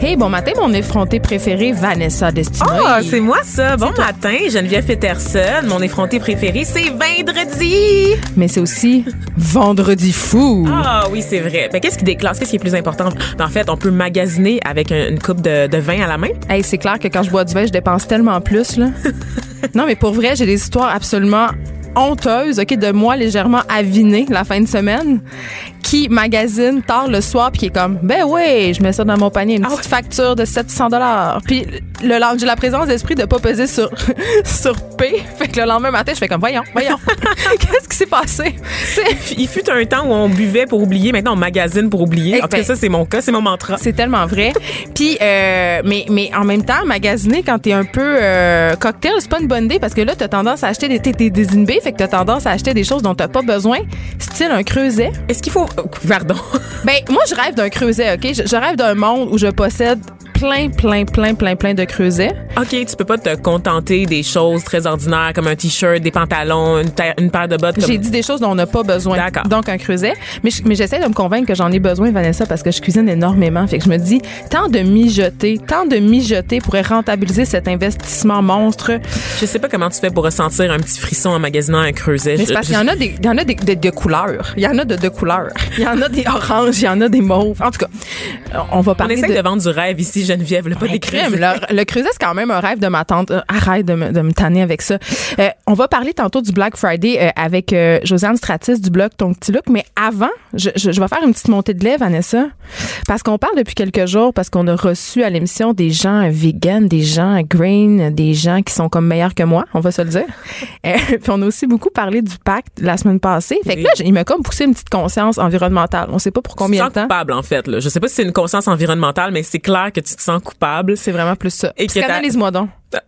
Hey, bon matin, mon effronté préféré, Vanessa Destinée. Ah, c'est moi ça. Bon matin, Geneviève Peterson. Mon effronté préféré, c'est vendredi. Mais c'est aussi Vendredi fou. Ah oui, c'est vrai. Mais qu'est-ce qui déclasse? Qu'est-ce qui est plus important? En fait, on peut magasiner avec un- une coupe de, de vin à la main. Hey, c'est clair que quand je bois du vin, je dépense tellement plus, là. non, mais pour vrai, j'ai des histoires absolument honteuses, OK, de moi légèrement aviné la fin de semaine, qui magasine tard le soir, puis qui est comme, ben oui, je mets ça dans mon panier, une petite facture de 700 dollars. Puis le lendemain, j'ai la présence d'esprit de pas peser sur, sur P. Fait que le lendemain matin, je fais comme, voyons, voyons, qu'est-ce qui s'est passé? Il fut un temps où on buvait pour oublier. Maintenant, on magasine pour oublier. En tout cas, ça, c'est mon cas. C'est mon mantra. C'est tellement vrai. Puis, euh, mais, mais en même temps, magasiner quand t'es un peu euh, cocktail, c'est pas une bonne idée parce que là, t'as tendance à acheter des, t'es désinhibé, fait que t'as tendance à acheter des choses dont t'as pas besoin, style un creuset. Est-ce qu'il faut... Pardon. Ben, moi, je rêve d'un creuset, OK? Je, je rêve d'un monde où je possède plein, plein, plein, plein, plein de creusets. OK, tu peux pas te contenter des choses très ordinaires comme un T-shirt, des pantalons, une, paire de bottes. Comme... J'ai dit des choses dont on n'a pas besoin. D'accord. Donc, un creuset. Mais, je- mais j'essaie de me convaincre que j'en ai besoin, Vanessa, parce que je cuisine énormément. Fait que je me dis, tant de mijoter, tant de mijoter pourrait rentabiliser cet investissement monstre. Je sais pas comment tu fais pour ressentir un petit frisson en magasinant un creuset. Mais c'est parce qu'il y en a des, il y en a des, de, de couleurs. Il y en a de, de couleurs. Il y en a des oranges, il y en a des mauves. En tout cas, on va On parler essaie de... de... vendre du rêve ici, Geneviève, là, pas des crème. crèmes. Le, le creuset, c'est quand même un rêve de ma tante. Euh, arrête de me, de me tanner avec ça. Euh, on va parler tantôt du Black Friday euh, avec euh, Josiane Stratis du blog Ton Petit Look. Mais avant, je, je, je vais faire une petite montée de lait, Vanessa. Parce qu'on parle depuis quelques jours, parce qu'on a reçu à l'émission des gens vegan, des gens green, des gens qui sont comme meilleurs que moi, on va se le dire. Puis on a aussi beaucoup parlé du pacte la semaine passée. Fait que Oui. là, il m'a comme poussé une petite conscience environnementale. On sait pas pour combien de temps. coupable, en fait. Là. Je sais pas si c'est une conscience environnementale, mais c'est clair que tu te sens coupable. C'est vraiment plus ça. Et Psychanalyse-moi donc.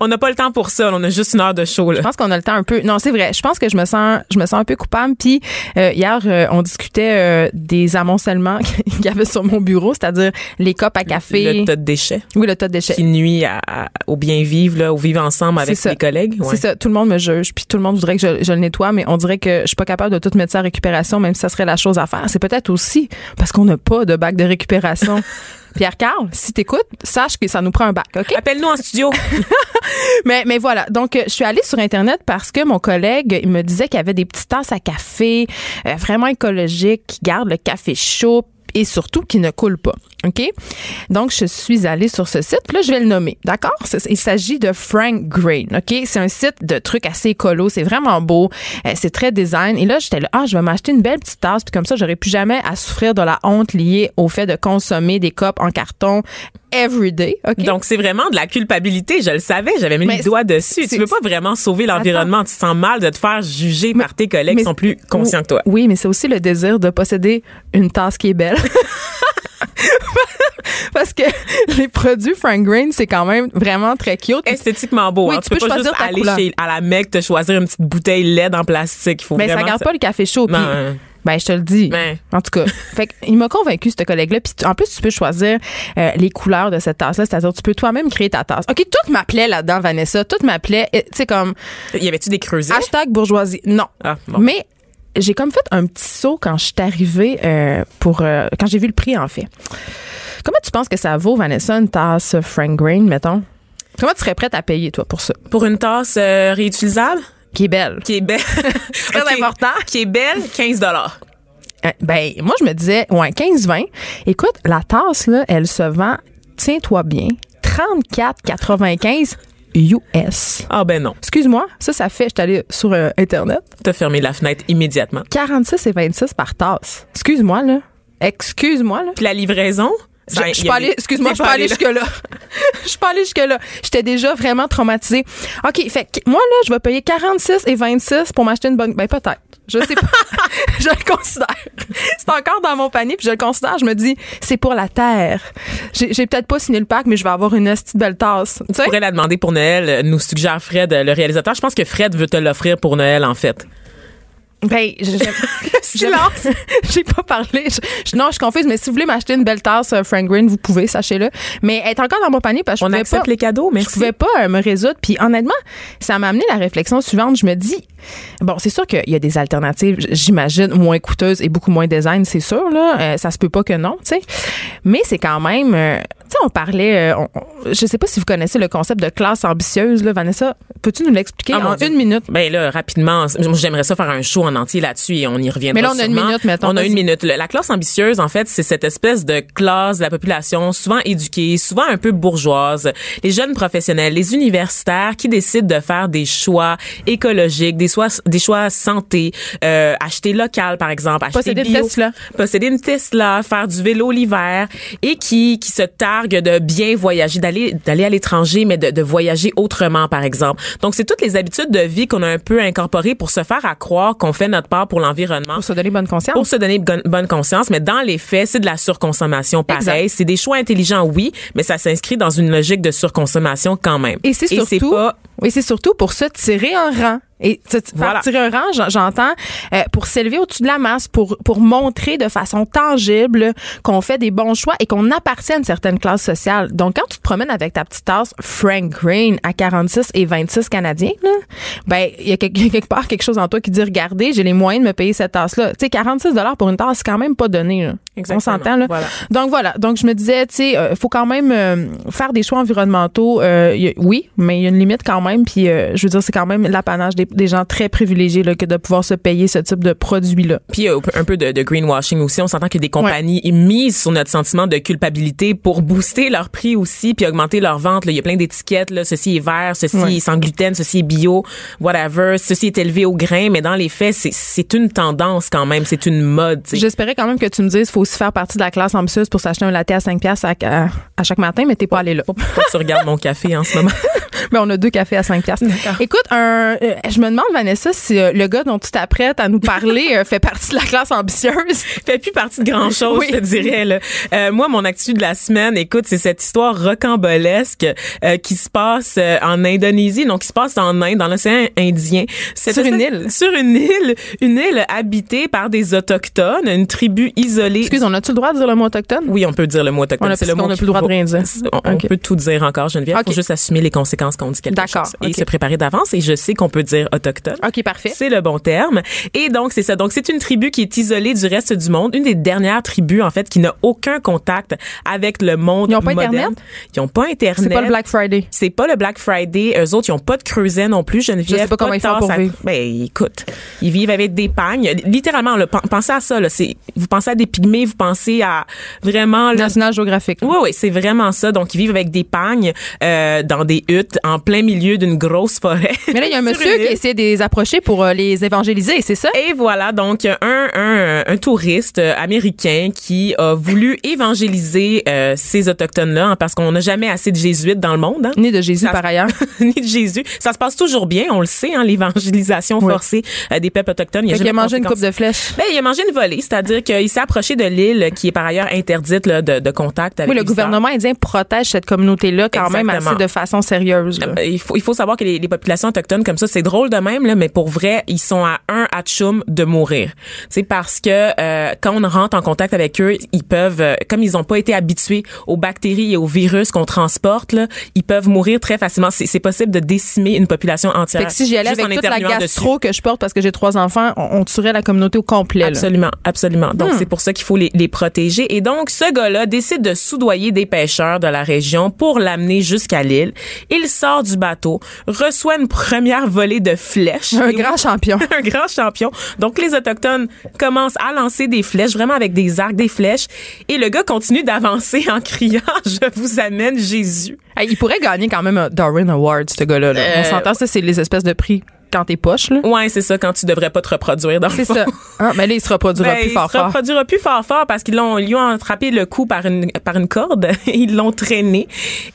On n'a pas le temps pour ça. On a juste une heure de show. Là. Je pense qu'on a le temps un peu. Non, c'est vrai. Je pense que je me sens, je me sens un peu coupable. Puis euh, hier, euh, on discutait euh, des amoncellements qu'il y avait sur mon bureau, c'est-à-dire les copes à café. Le tas de déchets oui, le tas de déchets. qui nuit à- à- au bien vivre, là, au vivre ensemble avec les collègues. Ouais. C'est ça. Tout le monde me juge, puis tout le monde voudrait que je, je le nettoie, mais on dirait que je suis pas capable de tout mettre ça à récupération, même si ça serait la chose à faire. C'est peut-être aussi parce qu'on n'a pas de bac de récupération. Pierre Carl, si t'écoutes, sache que ça nous prend un bac, ok? Appelle-nous en studio. Mais, mais voilà. Donc, euh, je suis allée sur Internet parce que mon collègue, il me disait qu'il y avait des petites tasses à café euh, vraiment écologiques qui gardent le café chaud et surtout qui ne coulent pas. OK? Donc, je suis allée sur ce site. Puis là, je vais le nommer. D'accord? Il s'agit de Frank Grain. OK? C'est un site de trucs assez écolo. C'est vraiment beau. Euh, c'est très design. Et là, j'étais là, ah, je vais m'acheter une belle petite tasse. Puis comme ça, j'aurais plus jamais à souffrir de la honte liée au fait de consommer des copes en carton every day. OK? Donc, c'est vraiment de la culpabilité. Je le savais. J'avais mis Mais le doigt dessus. Tu veux pas vraiment sauver l'environnement. Tu te sens mal de te faire juger par tes collègues qui sont plus conscients que toi. Oui, mais c'est aussi le désir de posséder une tasse qui est belle. Parce que les produits Frank Green, c'est quand même vraiment très cute. Esthétiquement beau. Oui, hein. tu peux peux pas juste aller couleur. chez, à la Mecque te choisir une petite bouteille LED en plastique. Il faut Mais ça garde pas le café chaud. hein. ben, je te le dis. Ben. En tout cas. fait que, il m'a convaincu, ce collègue-là. Puis, en plus, tu peux choisir euh, les couleurs de cette tasse-là. C'est-à-dire, tu peux toi-même créer ta tasse. OK, tout m'appelait là-dedans, Vanessa. Tout m'appelait, tu sais, comme Y avait-tu des creusets? hashtag bourgeoisie. Non. Ah, bon. Mais j'ai comme fait un petit saut quand je suis arrivée euh, pour euh, quand j'ai vu le prix en fait. Comment tu penses que ça vaut Vanessa une tasse Frank Grain mettons? Comment tu serais prête à payer toi pour ça? Pour une tasse euh, réutilisable? Qui est belle. Qui est belle. Très Ok. important. Qui est belle, 15 Euh, Ben moi je me disais ouais 15 20. Écoute, la tasse là, elle se vend tiens-toi bien 34,95 US. Ah ben non. Excuse-moi, ça, ça fait, je suis allée sur euh, Internet, T'as fermé la fenêtre immédiatement. 46 et 26 par tasse. Excuse-moi, là. Excuse-moi, là. Puis la livraison? Je, Ça, je il suis y a pas des- allée, excuse-moi, je suis pas allée là. jusque-là. Je suis pas allée jusque-là. J'étais déjà vraiment traumatisée. OK, fait moi, là, je vais payer 46 et 26 pour m'acheter une bonne. Ben, peut-être. Je sais pas. je le considère. C'est encore dans mon panier, puis je le considère. Je me dis, c'est pour la terre. J'ai peut-être pas signé le pack, mais je vais avoir une petite belle tasse. Tu pourrais la demander pour Noël, euh, nous suggère Fred, euh, le réalisateur. Je pense que Fred veut te l'offrir pour Noël, en fait. Ben, je- j'aime- J'ai pas parlé. Je- je- non, je suis confuse, mais si vous voulez m'acheter une belle tasse euh, Frank Green, vous pouvez, sachez-le. Mais est encore dans mon panier parce que je On pouvais accepte pas. les cadeaux, Je merci. pouvais pas euh, me résoudre. Puis honnêtement, ça m'a amené la réflexion suivante. Je me dis, bon, c'est sûr qu'il y a des alternatives, j'imagine, moins coûteuses et beaucoup moins design, c'est sûr. Là, Euh, ça se peut pas que non, tu sais. Mais c'est quand même, euh, tu sais, on parlait, on- on- je sais pas si vous connaissez le concept de classe ambitieuse, là, Vanessa. Peux-tu nous l'expliquer Ah, en une minute? Ben là, rapidement, moi, j'aimerais ça faire un show en entier là-dessus et on y reviendra Mais là, on a une minute, mettons, On a une minute. La classe ambitieuse, en fait, c'est cette espèce de classe de la population souvent éduquée, souvent un peu bourgeoise. Les jeunes professionnels, les universitaires qui décident de faire des choix écologiques, des choix, des choix santé, euh, acheter local, par exemple, acheter Posséder une Tesla. posséder une Tesla, faire du vélo l'hiver et qui qui se targuent de bien voyager, d'aller d'aller à l'étranger, mais de, de voyager autrement, par exemple. Donc c'est toutes les habitudes de vie qu'on a un peu incorporées pour se faire à croire qu'on fait notre part pour l'environnement. Pour se donner bonne conscience. Pour se donner bonne- conscience, mais dans les faits, c'est de la surconsommation pareil. C'est des choix intelligents, oui, mais ça s'inscrit dans une logique de surconsommation quand même. Et c'est surtout, pas oui, c'est surtout pour se tirer un rang. Et se t- Voilà. faire tirer un rang, j'en- j'entends, euh, pour s'élever au-dessus de la masse, pour pour montrer de façon tangible qu'on fait des bons choix et qu'on appartient à une certaine classe sociale. Donc, quand tu te promènes avec ta petite tasse Frank Green à 46 et 26 canadiens, là, ben il y a quelque, il y a quelque part quelque chose en toi qui dit regardez, j'ai les moyens de me payer cette tasse-là. Tu sais, 46 dollars pour une tasse, c'est quand même pas donné. Là. On Exactement. s'entend là. Voilà. Donc voilà. Donc je me disais, tu sais, euh, faut quand même euh, faire des choix environnementaux. Euh, a- oui, mais il y a une limite quand même. Puis euh, je veux dire, c'est quand même l'apanage des, des gens très privilégiés là, que de pouvoir se payer ce type de produit-là. Puis il y a un peu de, de greenwashing aussi. On s'entend que des compagnies misent sur notre sentiment de culpabilité pour booster leur prix aussi, puis augmenter leur vente. là. Il y a plein d'étiquettes. Là. Ceci est vert, ceci Ouais. est sans gluten, ceci est bio, whatever. Ceci est élevé au grain. Mais dans les faits, c'est- c'est une tendance quand même. C'est une mode. J'espérais quand même que tu me dises, faut aussi faire partie de la classe ambitieuse pour s'acheter un latte à 5 piastres à, à- à chaque matin, mais t'es pas allé là. Pourquoi tu regardes mon café en ce moment? Mais on a deux cafés à 5 piastres. Écoute, un, euh, je me demande, Vanessa, si euh, le gars dont tu t'apprêtes à nous parler euh, fait partie de la classe ambitieuse. fait plus partie de grand chose, Oui. je te dirais. Là. Moi, mon actu de la semaine, écoute, c'est cette histoire rocambolesque qui se passe en Indonésie, donc qui se passe en Inde, dans l'océan Indien. Sur une île. Sur une île, une île habitée par des autochtones, une tribu isolée. On a-tu le droit de dire le mot autochtone? Oui, on peut dire le mot autochtone. On C'est le qu'on mot a qu'il plus le droit de rien dire. On, on peut tout dire encore, Geneviève. Ok. faut juste assumer les conséquences quand on dit quelque chose. D'accord, Et se préparer d'avance. Et je sais qu'on peut dire autochtone. OK, parfait. C'est le bon terme. Et donc, c'est ça. Donc, c'est une tribu qui est isolée du reste du monde. Une des dernières tribus, en fait, qui n'a aucun contact avec le monde Ils ont pas moderne. Internet? Ils ont pas Internet. C'est pas le Black Friday. C'est pas le Black Friday. Eux autres, ils ont pas de creuset non plus, Geneviève. Je sais pas comment de ils font pour à- vivre. Ben, écoute, ils vivent avec des pagnes. Littéralement, là, pensez à ça, là. Vous pensez à des pygmées, vous pensez à vraiment, là, National Geographic. oui, oui, c'est vraiment ça. Donc, ils vivent avec des pagnes euh, dans des huttes en plein milieu d'une grosse forêt. Mais là, il y a un monsieur qui essaie de les approcher pour euh, les évangéliser, c'est ça? Et voilà, donc un, un, un touriste euh, américain qui a voulu évangéliser euh, ces autochtones-là hein, parce qu'on n'a jamais assez de jésuites dans le monde. Hein? Né de Jésus, Ça- par ailleurs. Ni de Jésus. Ça se passe toujours bien, on le sait, hein, l'évangélisation Oui. forcée euh, des peuples autochtones. Il y a qu'il a mangé une coupe de flèches. Ben, il a mangé une volée, c'est-à-dire qu'il s'est approché de l'île qui est par ailleurs interdite là, de, de contact avec Oui, le gouvernement indien protège cette communauté-là quand même assez de façon sérieuse. là. Euh, Il faut, il faut savoir que les, les populations autochtones comme ça, c'est drôle de même, là, mais pour vrai, ils sont à un hatchoum de mourir. C'est parce que euh, quand on rentre en contact avec eux, ils peuvent, euh, comme ils n'ont pas été habitués aux bactéries et aux virus qu'on transporte, là, ils peuvent mourir très facilement. C'est possible de décimer une population entière. Fait que si j'y allais avec toute la gastro que je porte parce que j'ai trois enfants, on, on tuerait la communauté au complet. là. Absolument, absolument. Donc, Hmm. c'est pour ça qu'il faut les, les protéger. Et donc, ce gars-là décide de soudoyer des pêcheurs de la région pour l'amener jusqu'à l'île. Il sort du bateau, reçoit une première volée de flèches. Un grand champion. un grand champion. Donc, les Autochtones commencent à lancer des flèches, vraiment avec des arcs, des flèches. Et le gars continue d'avancer en criant « Je vous amène Jésus ». Il pourrait gagner quand même un Darwin Award, ce gars-là. là. On Euh, s'entend, ça, c'est les espèces de prix quand t'es poche, là. Ouais, c'est ça, quand tu devrais pas te reproduire dans le C'est fond. ça. Ah, mais là, il se reproduira Ben, plus fort il se fort. reproduira plus fort fort parce qu'ils l'ont, lui ont attrapé le cou par une, par une corde. ils l'ont traîné.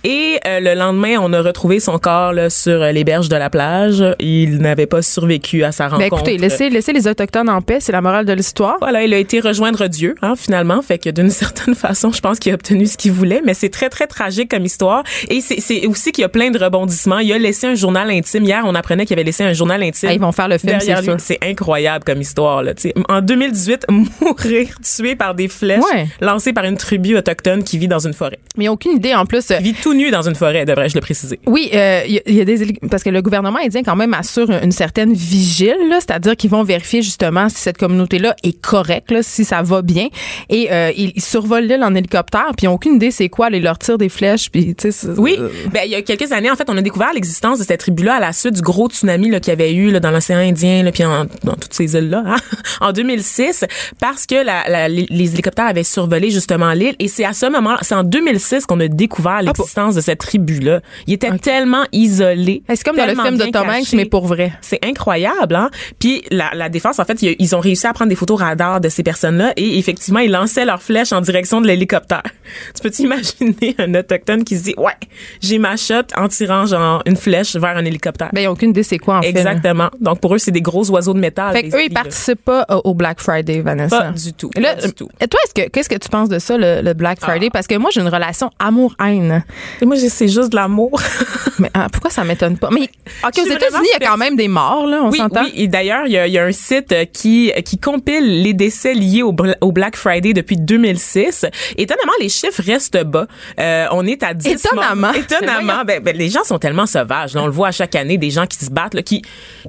Et euh, le lendemain, on a retrouvé son corps là, sur les berges de la plage. Il n'avait pas survécu à sa rencontre. Ben écoutez, laissez, laissez les Autochtones en paix, c'est la morale de l'histoire. Voilà, il a été rejoindre Dieu, hein, finalement. Fait que d'une certaine façon, je pense qu'il a obtenu ce qu'il voulait, mais c'est très, très tragique comme histoire. Et c'est c'est aussi qu'il y a plein de rebondissements. Il a laissé un journal intime. Hier, on apprenait qu'il avait laissé un journal intime. Ah, ils vont faire le film, c'est lui. sûr. C'est incroyable comme histoire, là. En 2018, mourir tué par des flèches Ouais. lancées par une tribu autochtone qui vit dans une forêt. Mais aucune idée, en plus. euh, Il vit tout nu dans une forêt, devrais-je le préciser. Oui, euh, il y, a- il y a des parce que le gouvernement indien quand même assure une certaine vigile, c'est-à-dire qu'ils vont vérifier justement si cette communauté-là est correcte, là, si ça va bien, et euh, ils, ils survolent l'île en hélicoptère, puis ils ont aucune idée c'est quoi, ils leur tirent des flèches, puis tu sais. c'est- Oui, ben il y a quelques années en fait, on a découvert l'existence de cette tribu-là à la suite du gros tsunami là qu'il y avait eu là, dans l'océan Indien là, puis en- dans toutes ces îles-là hein, en 2006 parce que la, la- les, hélicoptères avaient survolé justement l'île et c'est à ce moment, c'est en 2006 qu'on a découvert l'existence de cette tribu-là. Il était tellement isolé. c'est comme dans le film de Tom Hanks, mais pour vrai. C'est incroyable, hein? Puis la, la défense, en fait, ils, ils ont réussi à prendre des photos radar de ces personnes-là et effectivement, ils lançaient leurs flèches en direction de l'hélicoptère. Tu peux t'imaginer un autochtone qui se dit, ouais, j'ai ma shot en tirant genre une flèche vers un hélicoptère. Ben, ils ont aucune idée c'est quoi, en fait. Exactement. Donc pour eux, c'est des gros oiseaux de métal. Fait qu'eux, ils participent pas au Black Friday, Vanessa. Pas du tout. Là, pas du tout. et toi, est-ce que qu'est-ce que tu penses de ça, le, le Black Friday? Ah. Parce que moi, j'ai une relation amour-haine. Et moi, c'est juste de l'amour. Mais ah, pourquoi ça m'étonne pas? Mais ok, aux États-Unis, il y a quand même des morts, là, on oui, s'entend. oui. Et d'ailleurs, il y a, il y a un site euh, qui qui compile les décès liés au, au Black Friday depuis 2006. Étonnamment, les chiffres restent bas. Euh, on est à 10 Étonnamment. morts. Étonnamment. Ben, ben, les gens sont tellement sauvages. Là, on le voit à chaque année, des gens qui se battent, là, qui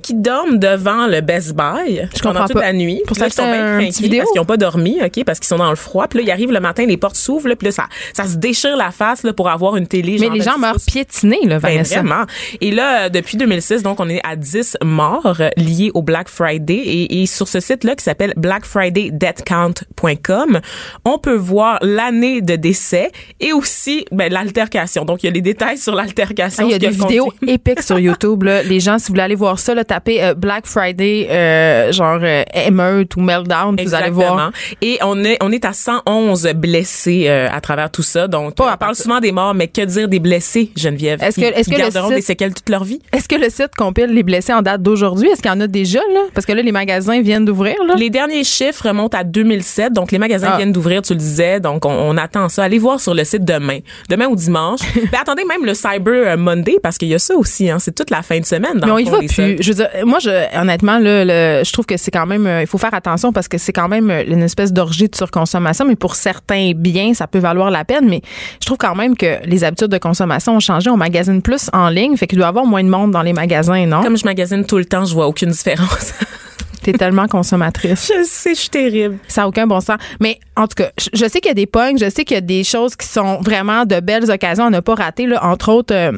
qui dorment devant le Best Buy Je pendant toute pas. la nuit. Pour là, ils sont bien parce qu'ils ont pas dormi, ok, parce qu'ils sont dans le froid. Puis là, ils arrivent le matin, les portes s'ouvrent, là, puis là, ça ça se déchire la face là pour avoir une télé. Mais genre les gens 10 meurent piétinés, là, Ben, Vanessa. vraiment. Et là, depuis 2006, donc, on est à 10 morts euh, liés au Black Friday. Et, et sur ce site-là qui s'appelle blackfridaydeathcount.com, on peut voir l'année de décès et aussi ben, l'altercation. Donc, il y a les détails sur l'altercation. Ah, il y a des vidéos épiques sur YouTube. Là. Les gens, si vous voulez aller voir ça, là, tapez euh, Black Friday, euh, genre euh, émeute ou meltdown, vous allez voir. Et on est on est à 111 blessés euh, à travers tout ça. Donc Pas on parle souvent des morts, mais que dire des blessés, Geneviève? Est-ce que- est-ce que le site- des séquelles toute leur vie? Est-ce que le site compile les blessés en date d'aujourd'hui? Est-ce qu'il y en a déjà, là? Parce que là, les magasins viennent d'ouvrir, là. Les derniers chiffres remontent à 2007, donc les magasins Ah. viennent d'ouvrir, tu le disais, donc on, on attend ça. Allez voir sur le site demain, demain ou dimanche. Mais attendez même le Cyber Monday parce qu'il y a ça aussi, hein, c'est toute la fin de semaine. Dans Mais on y va plus. Je veux dire, moi, je, honnêtement, là, le- je trouve que c'est quand même, euh, il faut faire attention parce que c'est quand même euh, une espèce d'orgie de surconsommation. Mais pour certains biens, ça peut valoir la peine. Mais je trouve quand même que les habitudes de consommation ont changé. On magasine plus en ligne, fait qu'il doit y avoir moins de monde dans les magasins, non? Comme je magasine tout le temps, je vois aucune différence. T'es tellement consommatrice. je sais, je suis terrible. Ça n'a aucun bon sens. Mais en tout cas, je, je sais qu'il y a des pognes, je sais qu'il y a des choses qui sont vraiment de belles occasions à ne pas rater. Là. Entre autres, euh,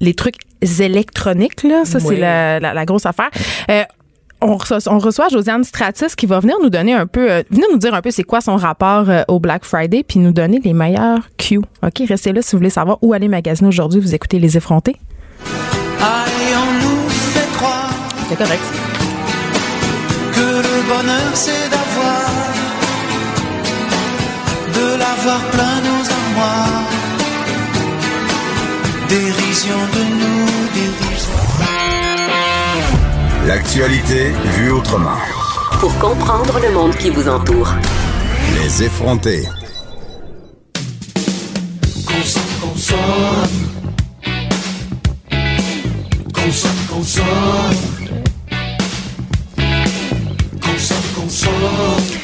les trucs électroniques, là, ça, c'est la, la- la grosse affaire. Euh, on reçoit, on reçoit Josiane Stratis qui va venir nous donner un peu, euh, venir nous dire un peu c'est quoi son rapport euh, au Black Friday, puis nous donner les meilleurs cues. OK, restez là si vous voulez savoir où aller magasiner aujourd'hui. Vous écoutez Les Effrontés. Allez, on nous fait croire C'est correct. que le bonheur c'est d'avoir, de l'avoir plein nos armoires. Dérision de nous, dérision. L'actualité vue autrement. Pour comprendre le monde qui vous entoure. Les effrontés. Consomme, consomme. Consomme, consomme. Consomme, consomme.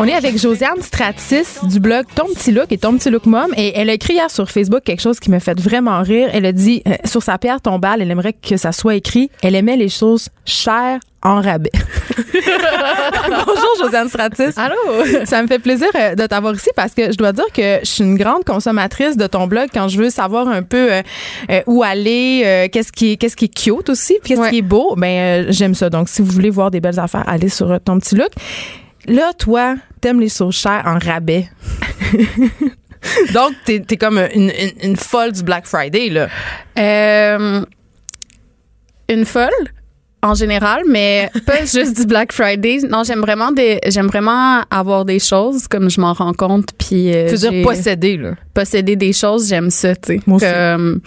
On est avec Josiane Stratis du blog Ton Petit Look et Ton Petit Look Mom. Et elle a écrit hier sur Facebook quelque chose qui me fait vraiment rire. Elle a dit, euh, sur sa pierre tombale, elle aimerait que ça soit écrit, elle aimait les choses chères en rabais. Bonjour, Josiane Stratis. Allô? Ça me fait plaisir euh, de t'avoir ici parce que je dois dire que je suis une grande consommatrice de ton blog quand je veux savoir un peu euh, où aller, qu'est-ce qui est, qu'est-ce qui est cute aussi, qu'est-ce Ouais. qui est beau. Ben j'aime ça. Donc si vous voulez voir des belles affaires, allez sur ton petit look. Là, toi, t'aimes les choses chères en rabais. Donc, t'es es comme une, une, une folle du Black Friday, là. Euh, une folle en général, mais pas juste du Black Friday. Non, j'aime vraiment des, j'aime vraiment avoir des choses comme je m'en rends compte. Puis euh, Tu veux dire posséder, là. posséder des choses, j'aime ça, tu sais. Moi aussi. Comme,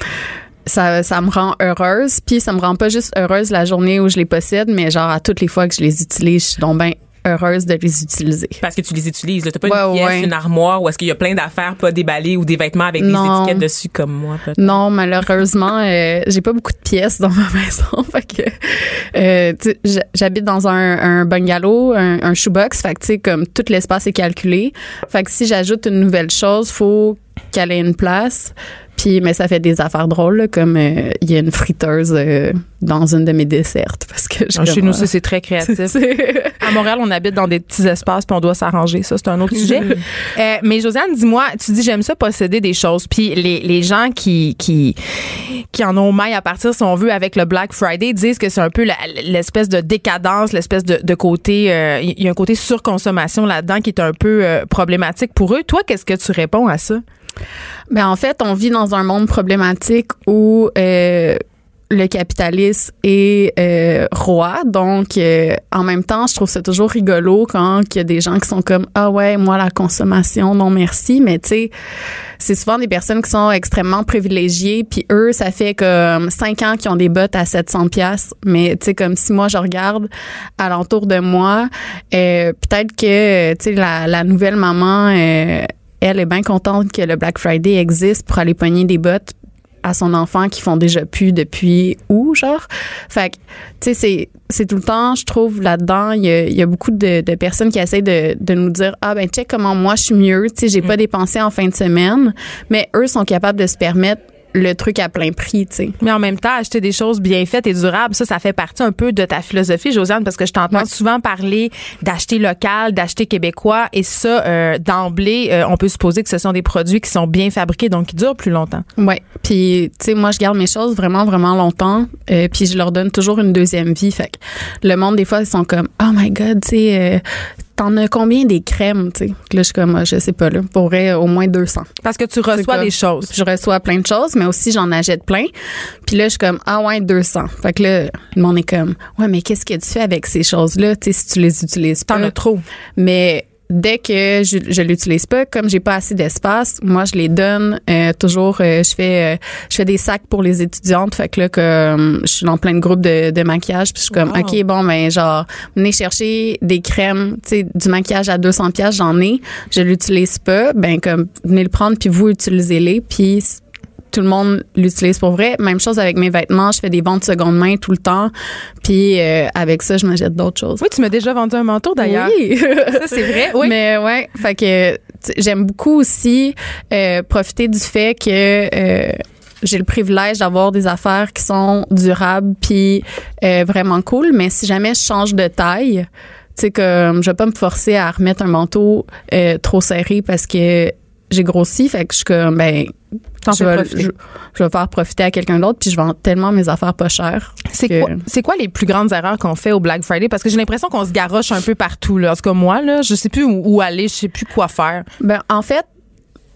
ça, ça me rend heureuse. Puis ça me rend pas juste heureuse la journée où je les possède, mais genre à toutes les fois que je les utilise, je suis donc bien heureuse de les utiliser. Parce que tu les utilises. là. T'as pas Ouais, une pièce, ouais. une armoire où est-ce qu'il y a plein d'affaires pas déballées ou des vêtements avec des Non. étiquettes dessus comme moi. peut-être. Non, malheureusement, euh, j'ai pas beaucoup de pièces dans ma maison. fait que, euh, tu j'habite dans un, un bungalow, un, un shoebox. Fait que, tu sais, comme tout l'espace est calculé. Fait que si j'ajoute une nouvelle chose, faut qu'elle ait une place. Puis, mais ça fait des affaires drôles, là, comme euh, il y a une friteuse euh, dans une de mes dessertes. Parce que je Ah, Chez nous, euh, ça, c'est très créatif. À Montréal, on habite dans des petits espaces puis on doit s'arranger. Ça, c'est un autre sujet. Euh, mais Josiane, dis-moi, tu dis j'aime ça posséder des choses. Puis les, les gens qui, qui, qui en ont maille à partir, si on veut, avec le Black Friday, disent que c'est un peu l'espèce de décadence, l'espèce de, de côté, euh, il y a un côté surconsommation là-dedans qui est un peu euh, problématique pour eux. Toi, qu'est-ce que tu réponds à ça? Ben en fait, on vit dans un monde problématique où euh, le capitalisme est euh, roi. Donc, euh, en même temps, je trouve ça toujours rigolo quand il y a des gens qui sont comme ah ouais, moi la consommation, non merci. Mais tu sais, c'est souvent des personnes qui sont extrêmement privilégiées. Puis eux, ça fait comme cinq ans qu'ils ont des bottes à 700 pièces. Mais tu sais, comme si moi je regarde alentour de moi, euh, peut-être que tu sais la, la nouvelle maman. Elle est bien contente que le Black Friday existe pour aller pogner des bottes à son enfant qui font déjà plus depuis où, genre? Fait que, tu sais, c'est, c'est tout le temps, je trouve, là-dedans, il y a, il y a beaucoup de, de personnes qui essaient de, de nous dire, ah, ben, check comment moi je suis mieux, tu sais, j'ai pas dépensé en fin de semaine, mais eux sont capables de se permettre le truc à plein prix, tu sais. Mais en même temps, acheter des choses bien faites et durables, ça, ça fait partie un peu de ta philosophie, Josiane, parce que je t'entends Ouais. souvent parler d'acheter local, d'acheter québécois, et ça, euh, d'emblée, euh, on peut supposer que ce sont des produits qui sont bien fabriqués, donc qui durent plus longtemps. Ouais. Puis, tu sais, moi, je garde mes choses vraiment, vraiment longtemps. Euh, puis, je leur donne toujours une deuxième vie. Fait que le monde, des fois, ils sont comme, oh my God, tu sais, euh, t'en as combien des crèmes, tu sais? Là, je suis comme, Ah, je sais pas, là, pour vrai, au moins 200. Parce que tu reçois comme- des choses. Je reçois plein de choses, mais aussi, j'en achète plein. Puis là, je suis comme, ah ouais, 200. Fait que là, le monde est comme, ouais, mais qu'est-ce que tu fais avec ces choses-là, tu sais, si tu les utilises pas? T'en as trop. Mais dès que je, je l'utilise pas, comme j'ai pas assez d'espace, moi je les donne euh, toujours. euh, je fais euh, je fais des sacs pour les étudiantes. Fait que là, comme je suis dans plein de groupes de, de maquillage, puis je suis comme Wow. ok bon ben genre venez chercher des crèmes, tu sais du maquillage à 200 pièces, j'en ai. Je l'utilise pas, ben comme venez le prendre puis vous utilisez-les puis tout le monde l'utilise pour vrai. Même chose avec mes vêtements, je fais des ventes seconde main tout le temps. Puis euh, avec ça, je m'achète d'autres choses. Oui, tu m'as déjà vendu un manteau d'ailleurs. Oui. Ça, c'est vrai. Oui. Mais ouais, fait que j'aime beaucoup aussi euh, profiter du fait que euh, j'ai le privilège d'avoir des affaires qui sont durables puis vraiment cool. Mais si jamais je change de taille, tu sais comme je vais pas me forcer à remettre un manteau euh, trop serré parce que j'ai grossi. Fait que je suis comme ben je vais, je, je vais faire profiter à quelqu'un d'autre puis je vends tellement mes affaires pas chères. C'est que- quoi, quoi les plus grandes erreurs qu'on fait au Black Friday? Parce que j'ai l'impression qu'on se garoche un peu partout. Là. En tout cas, moi, là, je sais plus où, où aller, je sais plus quoi faire. Ben, en fait,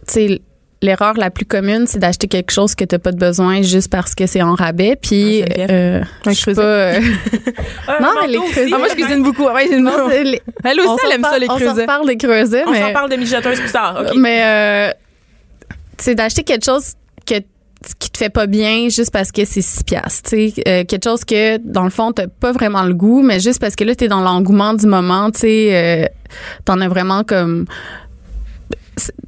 tu sais, l'erreur la plus commune, c'est d'acheter quelque chose que tu pas de besoin juste parce que c'est en rabais. Puis, Ah, euh, je suis pas. euh, Non, mais les creusets- Ah, moi, je cuisine beaucoup. Ouais, non, les- Elle aussi, elle aime ça, les On s'en creusets. parle des creusets, On s'en parle de mijoteuses plus tard. Mais, euh, c'est d'acheter quelque chose que qui te fait pas bien juste parce que c'est 6 piastres, tu sais, Euh, quelque chose que dans le fond t'as pas vraiment le goût mais juste parce que là t'es dans l'engouement du moment, tu sais euh, t'en as vraiment comme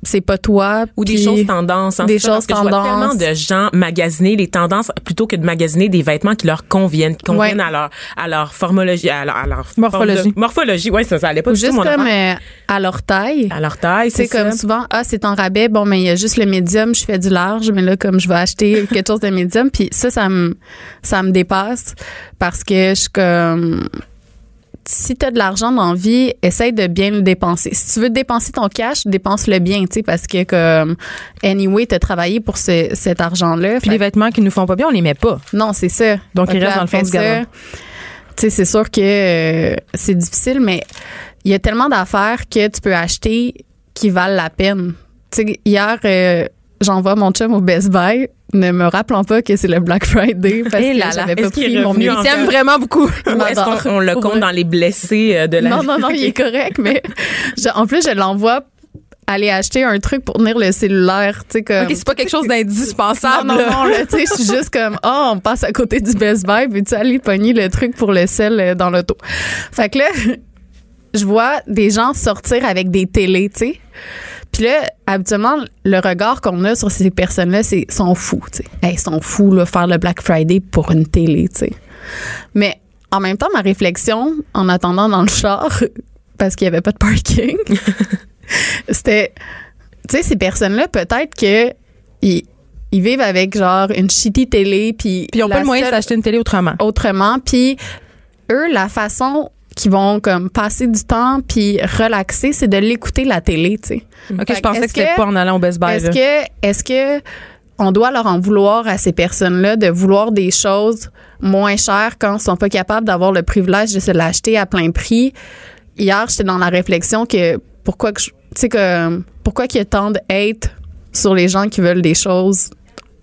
c'est- pas toi Ou des choses tendances. hein, des c'est ça, parce choses que Je vois tendances. tellement de gens magasiner les tendances plutôt que de magasiner des vêtements qui leur conviennent, qui conviennent Ouais. à leur à leur formologie, à leur, à leur Morphologie. de- morphologie, ouais, ça, ça allait pas ou du tout juste mon comme euh, à leur taille à leur taille, c'est c'est comme ça. souvent ah c'est en rabais bon mais il y a juste le médium je fais du large mais là comme je vais acheter quelque chose de médium puis ça ça me ça me dépasse parce que je suis comme si tu as de l'argent dans la vie, essaye de bien le dépenser. Si tu veux dépenser ton cash, dépense-le bien, tu sais, parce que comme anyway, tu as travaillé pour ce- cet argent-là. Puis Fait les vêtements qui nous font pas bien, on les met pas. non, c'est ça. Donc, ils restent dans le fond du ça, Tu sais, c'est sûr que euh, c'est difficile, mais il y a tellement d'affaires que tu peux acheter qui valent la peine. Tu sais, hier, euh, j'envoie mon chum au Best Buy, ne me rappelant pas que c'est le Black Friday parce Eh que là là, j'avais pas pris mon billet. Il vraiment beaucoup. Est-ce qu'on on le compte dans les blessés euh, de la Non, non, non, il est correct, mais je- en plus, je l'envoie aller acheter un truc pour tenir le cellulaire, tu sais, comme... OK, c'est pas quelque chose d'indispensable. Non, non, non, là, tu sais, je suis juste comme, oh, on passe à côté du Best Buy, puis tu aller pogner le truc pour le sel euh, dans l'auto? Fait que là, je vois des gens sortir avec des télés, tu sais. Puis là, habituellement, le regard qu'on a sur ces personnes-là, c'est sont fous, tu sais. Hey, ils sont fous, là, faire le Black Friday pour une télé, tu sais. Mais en même temps, ma réflexion, en attendant dans le char, parce qu'il n'y avait pas de parking, c'était, tu sais, ces personnes-là, peut-être que ils, ils vivent avec genre une shitty télé, puis Puis ils ont pas le moyen s'acheter une télé autrement. autrement. Puis eux, la façon qu'ils vont comme passer du temps puis relaxer, c'est de l'écouter la télé, tu sais. OK, Fait je pensais que c'était pas en allant au Best Buy. Est-ce que, est-ce que on doit leur en vouloir à ces personnes-là de vouloir des choses moins chères quand ils sont pas capables d'avoir le privilège de se l'acheter à plein prix? Hier, j'étais dans la réflexion que pourquoi que je- tu sais que pourquoi qu'il y a tant de hate sur les gens qui veulent des choses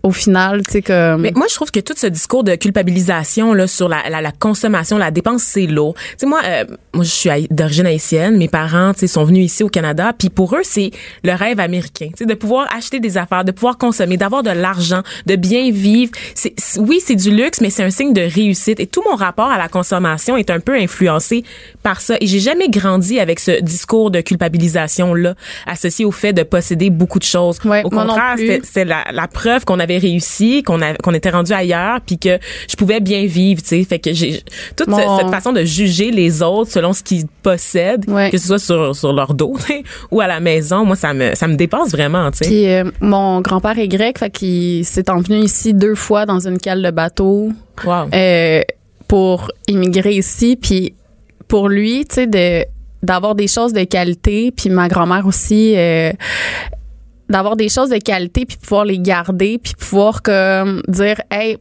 au final, tu sais que Mais moi, je trouve que tout ce discours de culpabilisation là sur la, la, la consommation, la dépense, c'est lourd. Tu sais, moi, euh, moi, je suis d'origine haïtienne. Mes parents, tu sais, sont venus ici au Canada, puis pour eux, c'est le rêve américain. Tu sais, de pouvoir acheter des affaires, de pouvoir consommer, d'avoir de l'argent, de bien vivre. C'est, oui, c'est du luxe, mais c'est un signe de réussite. Et tout mon rapport à la consommation est un peu influencé par ça. Et j'ai jamais grandi avec ce discours de culpabilisation là associé au fait de posséder beaucoup de choses. Ouais, au contraire, c'est la, la preuve qu'on avait réussi, qu'on qu'on était rendu ailleurs, puis que je pouvais bien vivre, tu sais. Fait que j'ai toute ce- cette façon de juger les autres selon ce qu'ils possèdent, Ouais. que ce soit sur, sur leur dos ou à la maison, moi ça me ça me dépasse vraiment, tu sais. Puis euh, mon grand-père est grec, fait qu'il s'est envenu ici deux fois dans une cale de bateau Wow. euh, pour immigrer ici. Puis pour lui, tu sais, de d'avoir des choses de qualité, puis ma grand-mère aussi, euh, d'avoir des choses de qualité, puis pouvoir les garder, puis pouvoir comme dire, hey,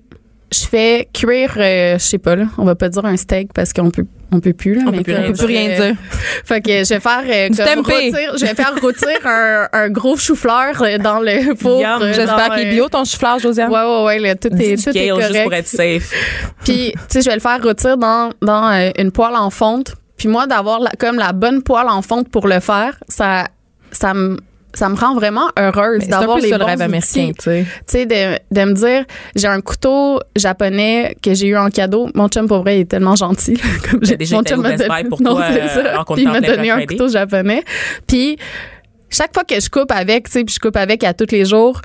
je fais cuire, euh, je sais pas là, on va pas dire un steak parce qu'on peut on peut plus là, On mais peut plus rien rien euh, dire. fait que je vais faire euh, comme rôtir, je vais faire rôtir un, un gros chou-fleur euh, dans le four. J'espère qu'il est bio, ton chou-fleur, Josiane. Ouais, ouais, ouais, là, tout est, tout est kale juste correct. pour être safe. Puis, tu sais, je vais le faire rôtir dans, dans une poêle en fonte. Puis moi, d'avoir comme la bonne poêle en fonte pour le faire, ça, ça me ça me rend vraiment heureuse un d'avoir les bons rêve américain, tu sais. Tu sais, de, de me dire, j'ai un couteau japonais que j'ai eu en cadeau. Mon chum, pour vrai, il est tellement gentil. Comme j'ai- déjà mon chum m'a donné- non, euh, ça. qu'on Puis il m'a donné un couteau japonais. Puis chaque fois que je coupe avec, tu sais, puis je coupe avec à tous les jours,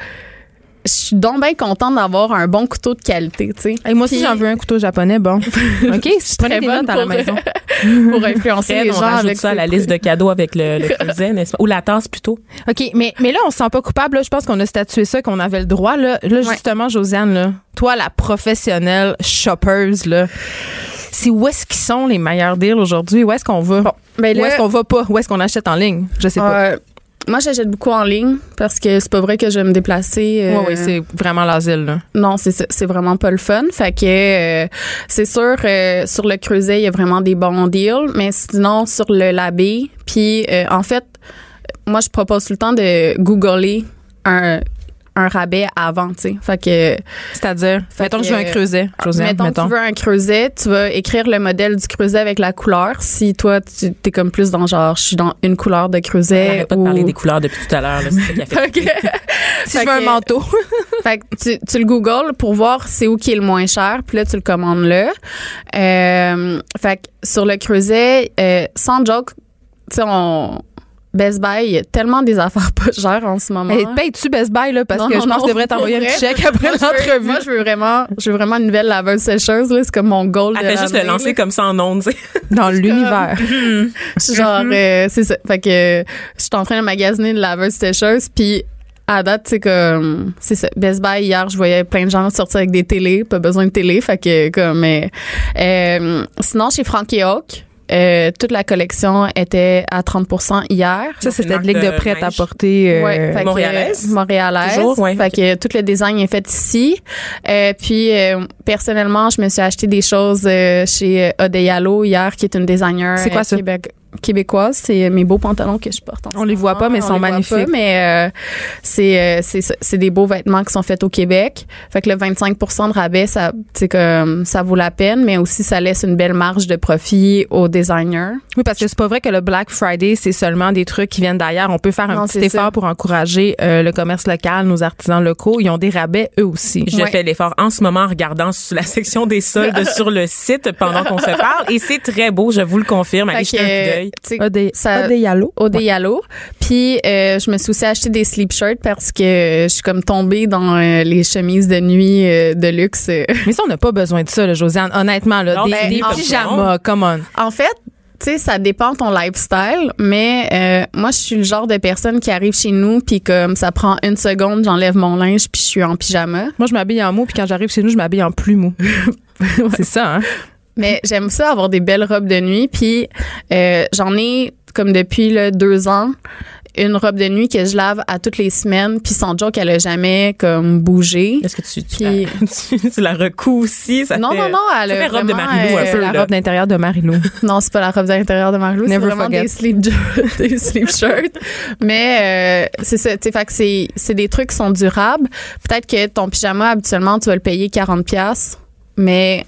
je suis donc bien contente d'avoir un bon couteau de qualité, tu sais. Hey, moi aussi, j'en veux un couteau japonais, bon. OK, prenais très des bonne notes à la maison. pour influencer les on gens rajoute avec ça à la liste de cadeaux avec le, le creuset, n'est-ce pas? Ou la tasse plutôt. OK, mais, mais là, on se sent pas coupable. Là. Je pense qu'on a statué ça, qu'on avait le droit. Là, là justement, Josiane, là, toi, la professionnelle shoppeuse, là, c'est où est-ce qu'ils sont les meilleurs deals aujourd'hui? Où est-ce qu'on va? Ben Où est-ce qu'on va pas? Où est-ce qu'on achète en ligne? Je sais pas. euh, moi, j'achète beaucoup en ligne parce que c'est pas vrai que je vais me déplacer. euh, Oui, oui, c'est vraiment l'asile, là. Non, c'est vraiment pas le fun. Fait que euh, c'est sûr euh, sur le creuset, il y a vraiment des bons deals, mais sinon sur le labé, puis euh, en fait, moi je propose tout le temps de googler un un rabais avant, tu sais. Fait que C'est-à-dire, Fait mettons que je veux un creuset, Josiane, mettons, mettons. que tu veux un creuset, tu vas écrire le modèle du creuset avec la couleur. Si toi tu es comme plus dans genre je suis dans une couleur de creuset Arrête pas de ou parler des couleurs depuis tout à l'heure. là, C'est ça qui a fait. Si Fait je veux un que- manteau. Fait que tu, tu le googles pour voir c'est où qui est le moins cher, puis là tu le commandes là. Euh, fait que sur le creuset, euh, sans joke, tu sais on Best Buy, il y a tellement des affaires pas chères en ce moment. Hey, Paye-tu Best Buy, là? Parce Non, que non, je pense que je devrais t'envoyer un petit chèque après l'entrevue. Moi, je veux vraiment, je veux vraiment une nouvelle laveuse sécheuse là, c'est comme mon goal de Elle fait juste le lancer comme ça en ondes. tu sais. Dans l'univers. Genre, euh, c'est ça. Fait que euh, je suis en train de magasiner une laveuse sécheuse, puis à date, c'est comme, c'est ça. Best Buy, hier, je voyais plein de gens sortir avec des télés, pas besoin de télé, fait que comme, mais, euh, sinon, chez Frankie Hawk, euh, toute la collection était à 30% hier. Ça, c'était de ligue de prêt à porter. euh, Ouais, Montréalaise? euh, Montréalaise. Toujours, ouais. Fait que tout le design est fait ici. Euh, puis euh, personnellement, je me suis acheté des choses euh, chez Odeyalo hier, qui est une designer C'est quoi ça? Québec- québécoise. C'est mes beaux pantalons que je porte. en On ce les voit pas, mais ils On sont magnifiques. pas, mais euh, c'est euh, c'est des beaux vêtements qui sont faits au Québec. Fait que le 25 de rabais, ça c'est comme ça vaut la peine, mais aussi ça laisse une belle marge de profit aux designers. Oui, parce que c'est pas vrai que le Black Friday, c'est seulement des trucs qui viennent d'ailleurs. On peut faire un Non, petit effort ça. pour encourager euh, le commerce local, nos artisans locaux. Ils ont des rabais eux aussi. Je Ouais. fais l'effort en ce moment en regardant sur la section des soldes sur le site pendant qu'on se parle et c'est très beau, je vous le confirme. Allez Fait Odeyalo. Odeyalo. Puis euh, je me suis aussi acheté des sleep shirts parce que je suis comme tombée dans euh, les chemises de nuit euh, de luxe. Mais ça, on n'a pas besoin de ça, là, Josiane. Honnêtement, là, Non, des, ben, des en- pyjamas, come on. En fait, tu sais, ça dépend de ton lifestyle, mais euh, moi, je suis le genre de personne qui arrive chez nous, puis comme ça prend une seconde, j'enlève mon linge, puis je suis en pyjama. Moi, je m'habille en mou, puis quand j'arrive chez nous, je m'habille en plus mou. C'est ça, hein? Mais j'aime ça avoir des belles robes de nuit, puis euh, j'en ai comme depuis là, deux ans une robe de nuit que je lave à toutes les semaines, puis sans joke, elle a jamais comme bougé. Est-ce que tu, tu, Puis- la, tu, tu la recouds aussi? Ça Non, fait, non, non, elle a robe de Marilou un euh, peu. la là. robe d'intérieur de Marilou. Non, c'est pas la robe d'intérieur de Marilou, c'est vraiment forget. des sleep, des sleep shirts. Mais euh, c'est ça, tu sais, fait que c'est c'est des trucs qui sont durables. Peut-être que ton pyjama habituellement tu vas le payer 40 pièces, mais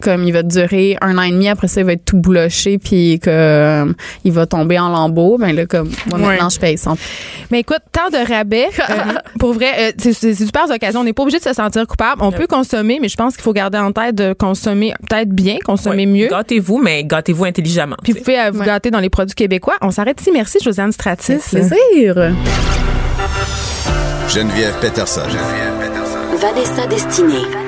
comme il va durer un an et demi après ça il va être tout bouloché puis que il va tomber en lambeaux ben là comme moi Ouais. maintenant je paye 100 Mais écoute, tant de rabais, euh, pour vrai, euh, c'est super occasion. On n'est pas obligé de se sentir coupable. On peut consommer, mais je pense qu'il faut garder en tête de consommer peut-être bien, consommer Ouais. mieux. Gâtez-vous, mais gâtez-vous intelligemment. Puis vous pouvez euh, vous gâter dans les produits québécois. On s'arrête ici. Merci, Josiane Stratis. plaisir Geneviève Peterson. Vanessa Destinée.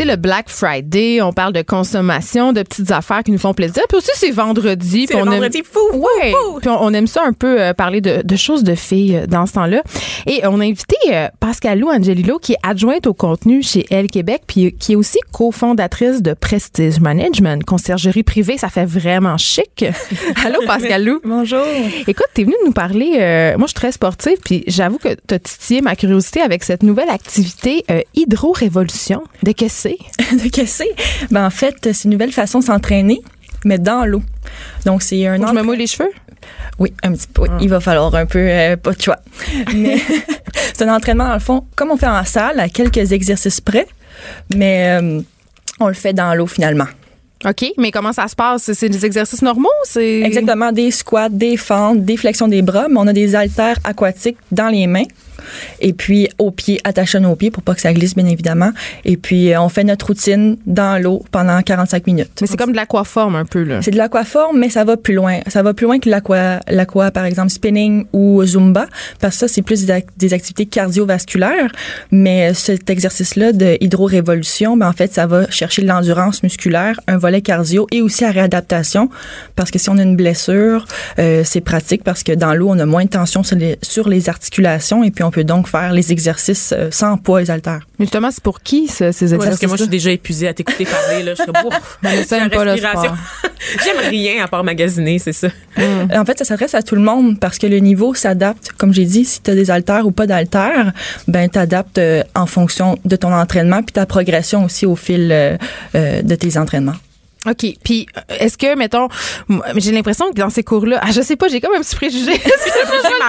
C'est le Black Friday. On parle de consommation, de petites affaires qui nous font plaisir. Puis aussi, c'est vendredi. C'est aime- vendredi fou, fou, Ouais. fou. Puis on, aime ça un peu euh, parler de, de choses de filles euh, dans ce temps-là. Et on a invité euh, Pascalou Angelillo, qui est adjointe au contenu chez Elle Québec, puis qui est aussi cofondatrice de Prestige Management, conciergerie privée. Ça fait vraiment chic. Allô, Pascalou? Bonjour. Écoute, t'es venue nous parler. euh, moi, je suis très sportive, puis j'avoue que t'as titillé ma curiosité avec cette nouvelle activité euh, Hydro-Révolution. De que de casser. Ben, en fait, c'est une nouvelle façon de s'entraîner, mais dans l'eau. Donc, c'est un je me mouille les cheveux? Oui, un petit peu. oui. Il va falloir un peu, euh, pas de choix. Mais c'est un entraînement, dans le fond, comme on fait en salle, à quelques exercices près, mais euh, on le fait dans l'eau finalement. OK, mais comment ça se passe? C'est- C'est des exercices normaux? C'est Exactement, des squats, des fentes, des flexions des bras, mais on a des haltères aquatiques dans les mains. Et puis, aux pieds, attachés à nos pieds pour pas que ça glisse, bien évidemment. Et puis, euh, on fait notre routine dans l'eau pendant 45 minutes. Mais c'est comme de l'aquaforme un peu, là. C'est de l'aquaforme, mais ça va plus loin. Ça va plus loin que l'aqua, l'aqua, par exemple, spinning ou zumba, parce que ça, c'est plus des, ac- des activités cardiovasculaires. Mais cet exercice-là de hydro-révolution, ben, en fait, ça va chercher de l'endurance musculaire, un volet cardio et aussi la réadaptation, parce que si on a une blessure, euh, c'est pratique parce que dans l'eau, on a moins de tension sur les, sur les articulations et puis on peut donc faire les exercices euh, sans poids et haltères. Mais justement, c'est pour qui, ce- ces Ouais, exercices? parce que moi, je suis déjà épuisée à t'écouter parler. Là. Je suis comme, ouf, Vanessa la aime pas le respiration. J'aime rien à part magasiner, c'est ça. En fait, ça s'adresse à tout le monde parce que le niveau s'adapte. Comme j'ai dit, si tu as des haltères ou pas d'haltères, ben tu adaptes en fonction de ton entraînement puis ta progression aussi au fil euh, euh, de tes entraînements. OK. Puis, euh, est-ce que, mettons, j'ai l'impression que dans ces cours-là, ah, je sais pas, j'ai comme un petit préjugé.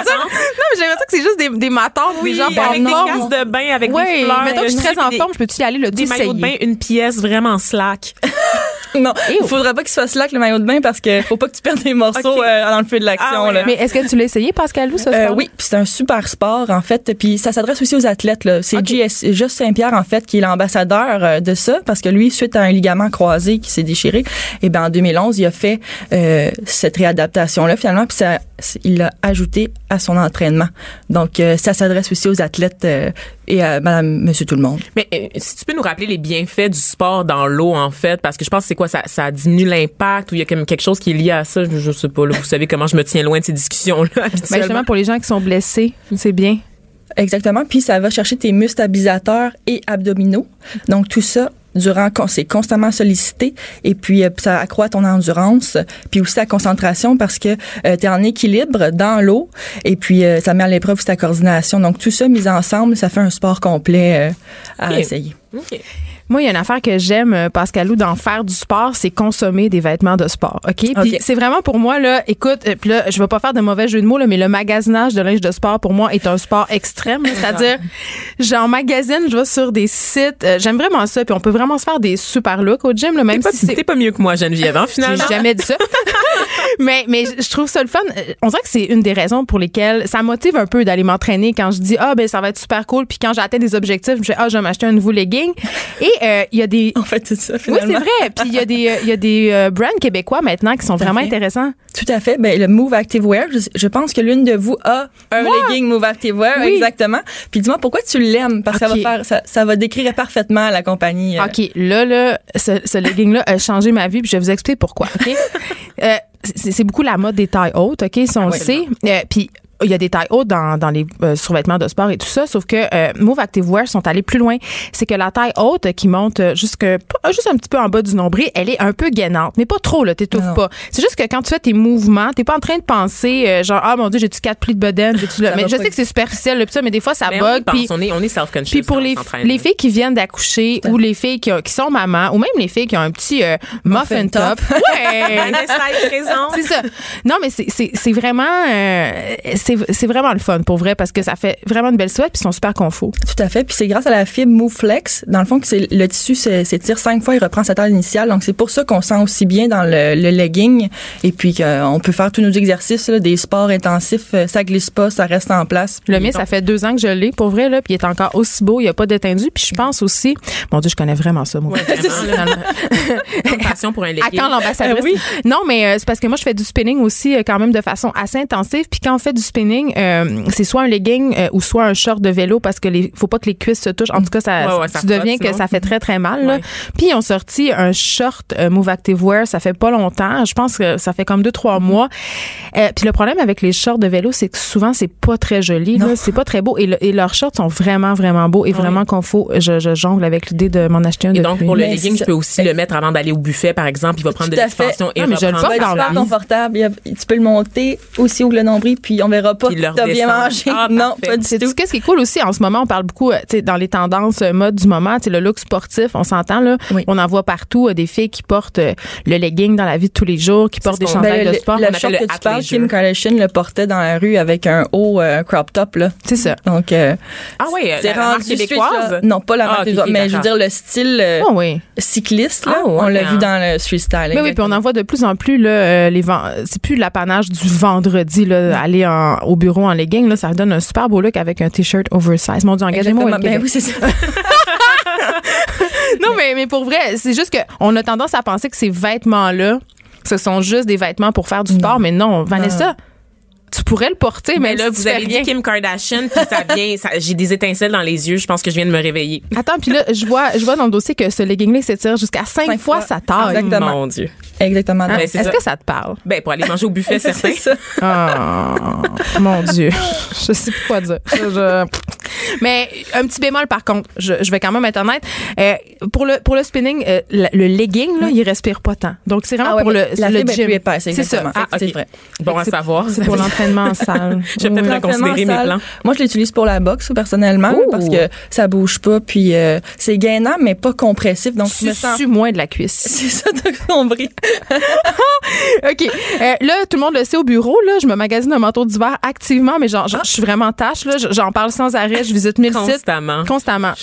Que? Non, mais j'ai l'impression que c'est juste des, des matantes, Oui, des gens avec des de bain, avec Oui, des fleurs. mettons que je suis très en forme, je peux-tu y aller le Des maillots de bain, une pièce vraiment slack. Non, il faudra pas qu'il soit slack le maillot de bain parce que faut pas que tu perdes des morceaux euh, dans le feu de l'action. Ah ouais, là. Mais est-ce que tu l'as essayé, Pascalou, ce Euh, sport? oui, puis c'est un super sport en fait, puis ça s'adresse aussi aux athlètes là. C'est JS Just Saint-Pierre en fait qui est l'ambassadeur euh, de ça parce que lui suite à un ligament croisé qui s'est déchiré, et ben en 2011, il a fait euh, cette réadaptation là finalement puis ça il l'a ajouté à son entraînement. Donc euh, ça s'adresse aussi aux athlètes euh, et à madame monsieur tout le monde. Mais euh, si tu peux nous rappeler les bienfaits du sport dans l'eau, en fait, parce que je pense que c'est quoi? Ça, ça diminue l'impact ou il y a comme quelque chose qui est lié à ça? Je, je sais pas. Là, vous savez comment je me tiens loin de ces discussions-là Ben, justement, pour les gens qui sont blessés, c'est bien. Exactement. Puis ça va chercher tes muscles stabilisateurs et abdominaux. Donc tout ça durant c'est constamment sollicité. Et puis euh, ça accroît ton endurance puis aussi ta concentration parce que tu es en équilibre dans l'eau. Et puis euh, ça met à l'épreuve aussi ta coordination. Donc tout ça mis ensemble ça fait un sport complet euh, à essayer. Moi, il y a une affaire que j'aime, euh, Pascalou, d'en faire du sport, c'est consommer des vêtements de sport. OK? Puis c'est vraiment pour moi, là, écoute, euh, puis là, je vais pas faire de mauvais jeu de mots, là, mais le magasinage de linge de sport, pour moi, est un sport extrême. C'est-à-dire, j'en magasine, je vais sur des sites. euh, j'aime vraiment ça. Puis on peut vraiment se faire des super looks au gym, là, même pas, si c'est t'es pas mieux que moi, Geneviève, hein, finalement. J'ai jamais dit ça. mais mais je trouve ça le fun. On dirait que c'est une des raisons pour lesquelles ça motive un peu d'aller m'entraîner quand je dis ah ben ça va être super cool puis quand j'atteins des objectifs, je me dis ah je vais m'acheter un nouveau legging. Et euh, il y a des en fait c'est ça oui, c'est vrai. Puis il y a des, il y a des euh, brands québécois maintenant qui sont Tout vraiment fait. intéressants. Tout à fait. Ben, le Move Active Wear, je, je pense que l'une de vous a un Moi? legging Move Active Wear, Oui. exactement. Puis dis-moi pourquoi tu l'aimes? Parce que ça va faire, ça, ça va décrire parfaitement la compagnie. euh, OK, là, là, ce, ce legging-là a changé ma vie, puis je vais vous expliquer pourquoi, OK? Euh, c'est beaucoup la mode des tailles hautes, OK, si on le oui. sait. Euh, puis il y a des tailles hautes dans, dans les euh, survêtements de sport et tout ça, sauf que euh, Move Active Wear sont allés plus loin. C'est que la taille haute qui monte jusque pas- juste un petit peu en bas du nombril, elle est un peu gainante, mais pas trop là, t'étouffes pas. C'est juste que quand tu fais tes mouvements, t'es pas en train de penser euh, genre ah mon dieu, j'ai-tu quatre plis de bedaine, j'ai-tu là. Ça Mais je sais que c'est superficiel là, pis ça, mais des fois ça Ben, on bug pense, puis on est, on est self-conscious. puis pour on les, les filles qui viennent d'accoucher ou les filles qui, ont- qui sont mamans ou même les filles qui ont un petit euh, muffin, Muffin top. top. Ouais. C'est ça. Non, mais c'est- c'est c'est vraiment, euh, c'est vraiment le fun pour vrai parce que ça fait vraiment une belle sweat puis ils sont super confos. Tout à fait. Puis c'est grâce à la fibre Move Flex, dans le fond, que c'est le tissu s'é- s'étire cinq fois, il reprend sa taille initiale. Donc c'est pour ça qu'on sent aussi bien dans le, le legging. Et puis qu'on peut faire tous nos exercices, là, des sports intensifs, euh, ça glisse pas, ça reste en place. Le mien, ça fait deux ans que je l'ai pour vrai là, puis il est encore aussi beau, il n'y a pas d'étendu. Puis je pense aussi, mon Dieu, je connais vraiment ça, moi. Ouais, vraiment, là. Une passion pour un À legging. quand l'ambassadrice? Euh, oui. Non, mais euh, c'est parce que moi, je fais du spinning aussi euh, quand même de façon assez intensive. Puis quand on fait du spinning, euh, c'est soit un legging euh, ou soit un short de vélo parce que les faut pas que les cuisses se touchent. En tout cas, ça, Ouais, ouais, ça tu deviens que sinon. ça fait très très mal. Là. Ouais. Puis ils ont sorti un short euh, Move Active Wear. Ça fait pas longtemps. Je pense que ça fait comme deux trois mois. Euh, puis le problème avec les shorts de vélo, c'est que souvent c'est pas très joli. C'est pas très beau et, le- et leurs shorts sont vraiment vraiment beaux et vraiment confos. Je, je jongle avec l'idée de m'en acheter un Et depuis. donc, pour le Mais legging, je peux aussi le mettre avant d'aller au buffet, par exemple. Il va prendre de Tout l'expansion et Ah, mais je le va dans super confortable. Tu peux le monter aussi haut que le nombril, puis on verra pas le t'as bien mangé. Ah, non, pas du C'est tout. tout ce qui est cool aussi? En ce moment. On parle beaucoup, euh, tu sais, dans les tendances euh, mode du moment, le look sportif. On s'entend là. Oui. On en voit partout euh, des filles qui portent euh, le legging dans la vie de tous les jours, qui portent des chandails Ben, de le, sport. le appelle short le que tu parles. Kim Kardashian le portait dans la rue avec un haut euh, crop top là. C'est ça. Donc euh, Ah oui, c'est la, la marque rendu québécoise? Non, pas la Ah, marque mais je veux dire le style euh, Oh oui. cycliste là. Ah, ouais, on l'a vu dans le street style. Mais oui, puis on en voit de plus en plus là, les ven- c'est plus l'apanage du vendredi là, aller en- au bureau en legging là, ça donne un super beau look avec un t-shirt oversize. Mon Dieu, engagez-moi. Ben oui, c'est ça. Non, mais, mais pour vrai, c'est juste qu'on a tendance à penser que ces vêtements-là, ce sont juste des vêtements pour faire du sport, mais non, Vanessa, tu pourrais le porter, mais Mais là, si vous avez rien. dit Kim Kardashian, puis ça vient, ça- j'ai des étincelles dans les yeux. Je pense que je viens de me réveiller. Attends, puis là, je vois, je vois dans le dossier que ce legging-là s'étire jusqu'à cinq, Cinq fois, fois. sa taille. Exactement. Mon Dieu. Exactement. Hein? Ben, c'est Est-ce que ça te parle? Ben, pour aller manger au buffet, C'est certain. ça. Oh, mon Dieu. Je sais plus quoi dire. Je- je- Mais un petit bémol, par contre, je, je vais quand même être honnête. Euh, pour, le, pour le spinning, euh, le, le legging, là, il respire pas tant. Donc, c'est vraiment Ah ouais, pour le, la le gym. C'est ça. Ah, c'est vrai. Bon à savoir. C'est pour l'entraînement en salle. Je vais peut-être Oui. reconsidérer mes plans. Moi, je l'utilise pour la boxe personnellement Ouh. parce que ça bouge pas puis euh, c'est gainant mais pas compressif donc je me sens moins de la cuisse. c'est ça t'as compris. OK. Euh, là, tout le monde le sait au bureau, là, je me magasine un manteau d'hiver activement, mais genre, genre, je suis vraiment tâche, là. J'en parle sans arrêt. Je visite mille sites. Constamment. Constamment.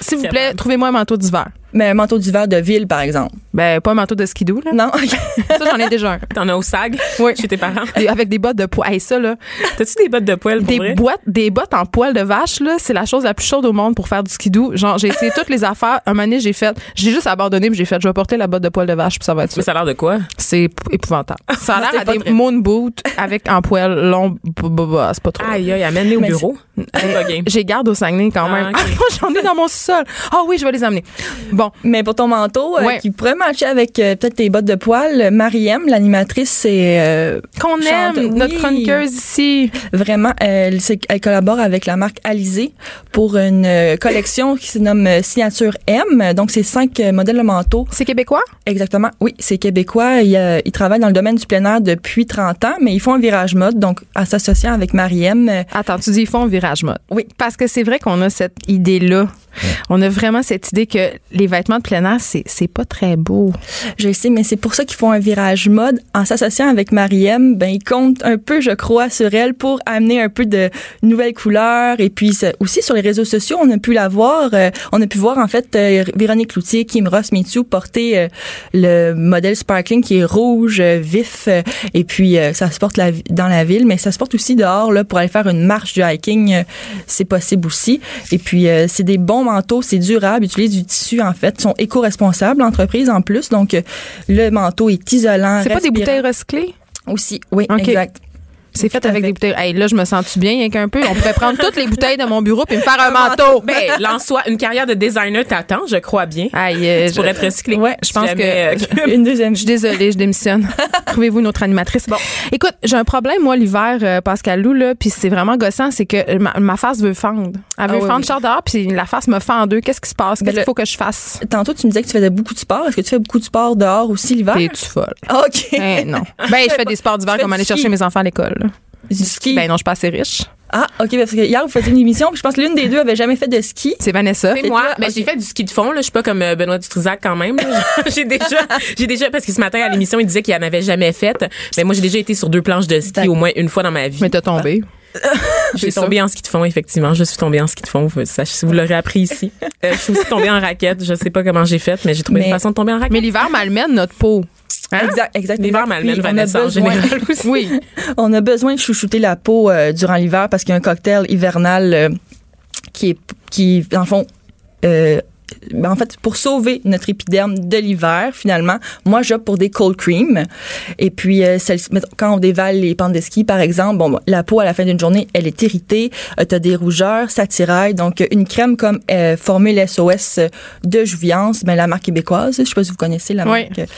S'il vous plaît, trouvez-moi un manteau d'hiver. Mais un manteau d'hiver de ville par exemple. Ben, pas un manteau de skidoo, là. Non. Ça, j'en ai déjà un. T'en as au SAG? Oui. Chez tes parents? Des- avec des bottes de poil. Hey, ça, là. T'as-tu des bottes de poêle pour Des vrai? boîtes, des bottes en poil de vache, là, c'est la chose la plus chaude au monde pour faire du skidoo. Genre, j'ai essayé toutes les affaires. Un moment donné, j'ai fait, j'ai juste abandonné, puis j'ai fait, je vais porter la botte de poil de vache, puis ça va être ça. Mais ça a l'air de quoi? C'est ép- épouvantable. Ça a l'air à des très- moon boots avec en poil long. C'est pas trop. Aïe, aïe, amène-les au Mais bureau. Game. J'ai garde au Saguenay quand Ah, même. Ah, moi, j'en ai dans mon sol. Ah oui, je vais les amener. Bon. Mais pour ton manteau, euh, qui pourrait matcher avec euh, peut-être tes bottes de poil, Mariem, l'animatrice, c'est euh, Qu'on aime, notre chroniqueuse ici. Vraiment, elle, c'est- elle collabore avec la marque Alizé pour une euh, collection qui se nomme euh, Signature M. Donc, c'est cinq euh, modèles de manteaux. C'est québécois? Exactement. Oui, c'est québécois. Ils, euh, ils travaillent dans le domaine du plein air depuis 30 ans, mais ils font un virage mode. Donc, en s'associant avec Mariem, euh, Attends, tu dis ils font un virage mode. Oui. Parce que c'est vrai qu'on a cette idée-là. On a vraiment cette idée que les vêtements de plein air, c'est, pas très beau. je sais, mais c'est pour ça qu'ils font un virage mode. En s'associant avec Mariem, ben, ils comptent un peu, je crois, sur elle pour amener un peu de nouvelles couleurs. Et puis, aussi sur les réseaux sociaux, on a pu la voir. euh, on a pu voir, en fait, euh, Véronique Cloutier, Kim Ross Mitsu porter euh, le modèle Sparkling qui est rouge, vif. et puis, ça se porte dans la ville, mais ça se porte aussi dehors, là, pour aller faire une marche du hiking. c'est possible aussi. Et puis, c'est des bons manteaux, c'est durable, ils utilisent du tissu, en fait, Ils sont éco-responsables, l'entreprise, en plus. Donc, euh, le manteau est isolant. C'est pas des bouteilles recyclées? Aussi, oui, exact. C'est fait avec des bouteilles. Hey, là, je me sens-tu bien, rien qu'un peu? On pourrait prendre toutes les bouteilles de mon bureau puis me faire un manteau. Ben, lance-toi. Une carrière de designer t'attend, je crois bien. Aïe, euh, Tu pourrais recycler. Ouais, je pense que- euh, Une deuxième. Je suis désolée, je démissionne. Trouvez-vous une autre animatrice? Bon, écoute, j'ai un problème moi l'hiver, euh, Pascal Lou là, puis c'est vraiment gossant, c'est que ma, ma face veut fendre. Elle veut Ah oui, fendre oui. dehors, puis la face me fend en deux. Qu'est-ce qui se passe? Ben, Qu'est-ce qu'il faut que je fasse? Tantôt, tu me disais que tu faisais beaucoup de sport. Est-ce que tu fais beaucoup de sport dehors aussi l'hiver? T'es-tu folle? OK. Eh, non. Ben, je fais des sports d'hiver Tu comme aller ski. chercher mes enfants à l'école. Du ski. Ben non, je suis pas assez riche. Ah, OK, parce que hier, vous faisiez une émission, puis je pense que l'une des deux avait jamais fait de ski. C'est Vanessa. C'est moi. Ben, j'ai fait du ski de fond, là. Je suis pas comme euh, Benoît Dutrisac quand même. j'ai déjà, j'ai déjà, parce que ce matin à l'émission, il disait qu'il en avait jamais fait. Mais moi, j'ai déjà été sur deux planches de ski au moins une fois dans ma vie. Mais t'as tombé. J'ai tombé en ski de fond, effectivement. Je suis tombée en ski de fond. Vous, ça, vous l'aurez appris ici. Euh, je suis aussi tombée en raquette. Je sais pas comment j'ai fait, mais j'ai trouvé Mais- une façon de tomber en raquette. Mais l'hiver malmène notre peau. Hein? Exact, exactement. L'hiver Vanessa en besoin- général aussi. Oui. On a besoin de chouchouter la peau euh, durant l'hiver parce qu'il y a un cocktail hivernal euh, qui est, qui, dans le fond, euh, en fait, pour sauver notre épiderme de l'hiver, finalement, moi, j'opte pour des cold cream. Et puis, euh, celle- quand on dévale les pentes de ski, par exemple, bon, la peau, à la fin d'une journée, elle est irritée, euh, t'as des rougeurs, ça tiraille. Donc, euh, une crème comme euh, Formule SOS de Jouviance, ben, la marque québécoise, je sais pas si vous connaissez la Oui. marque.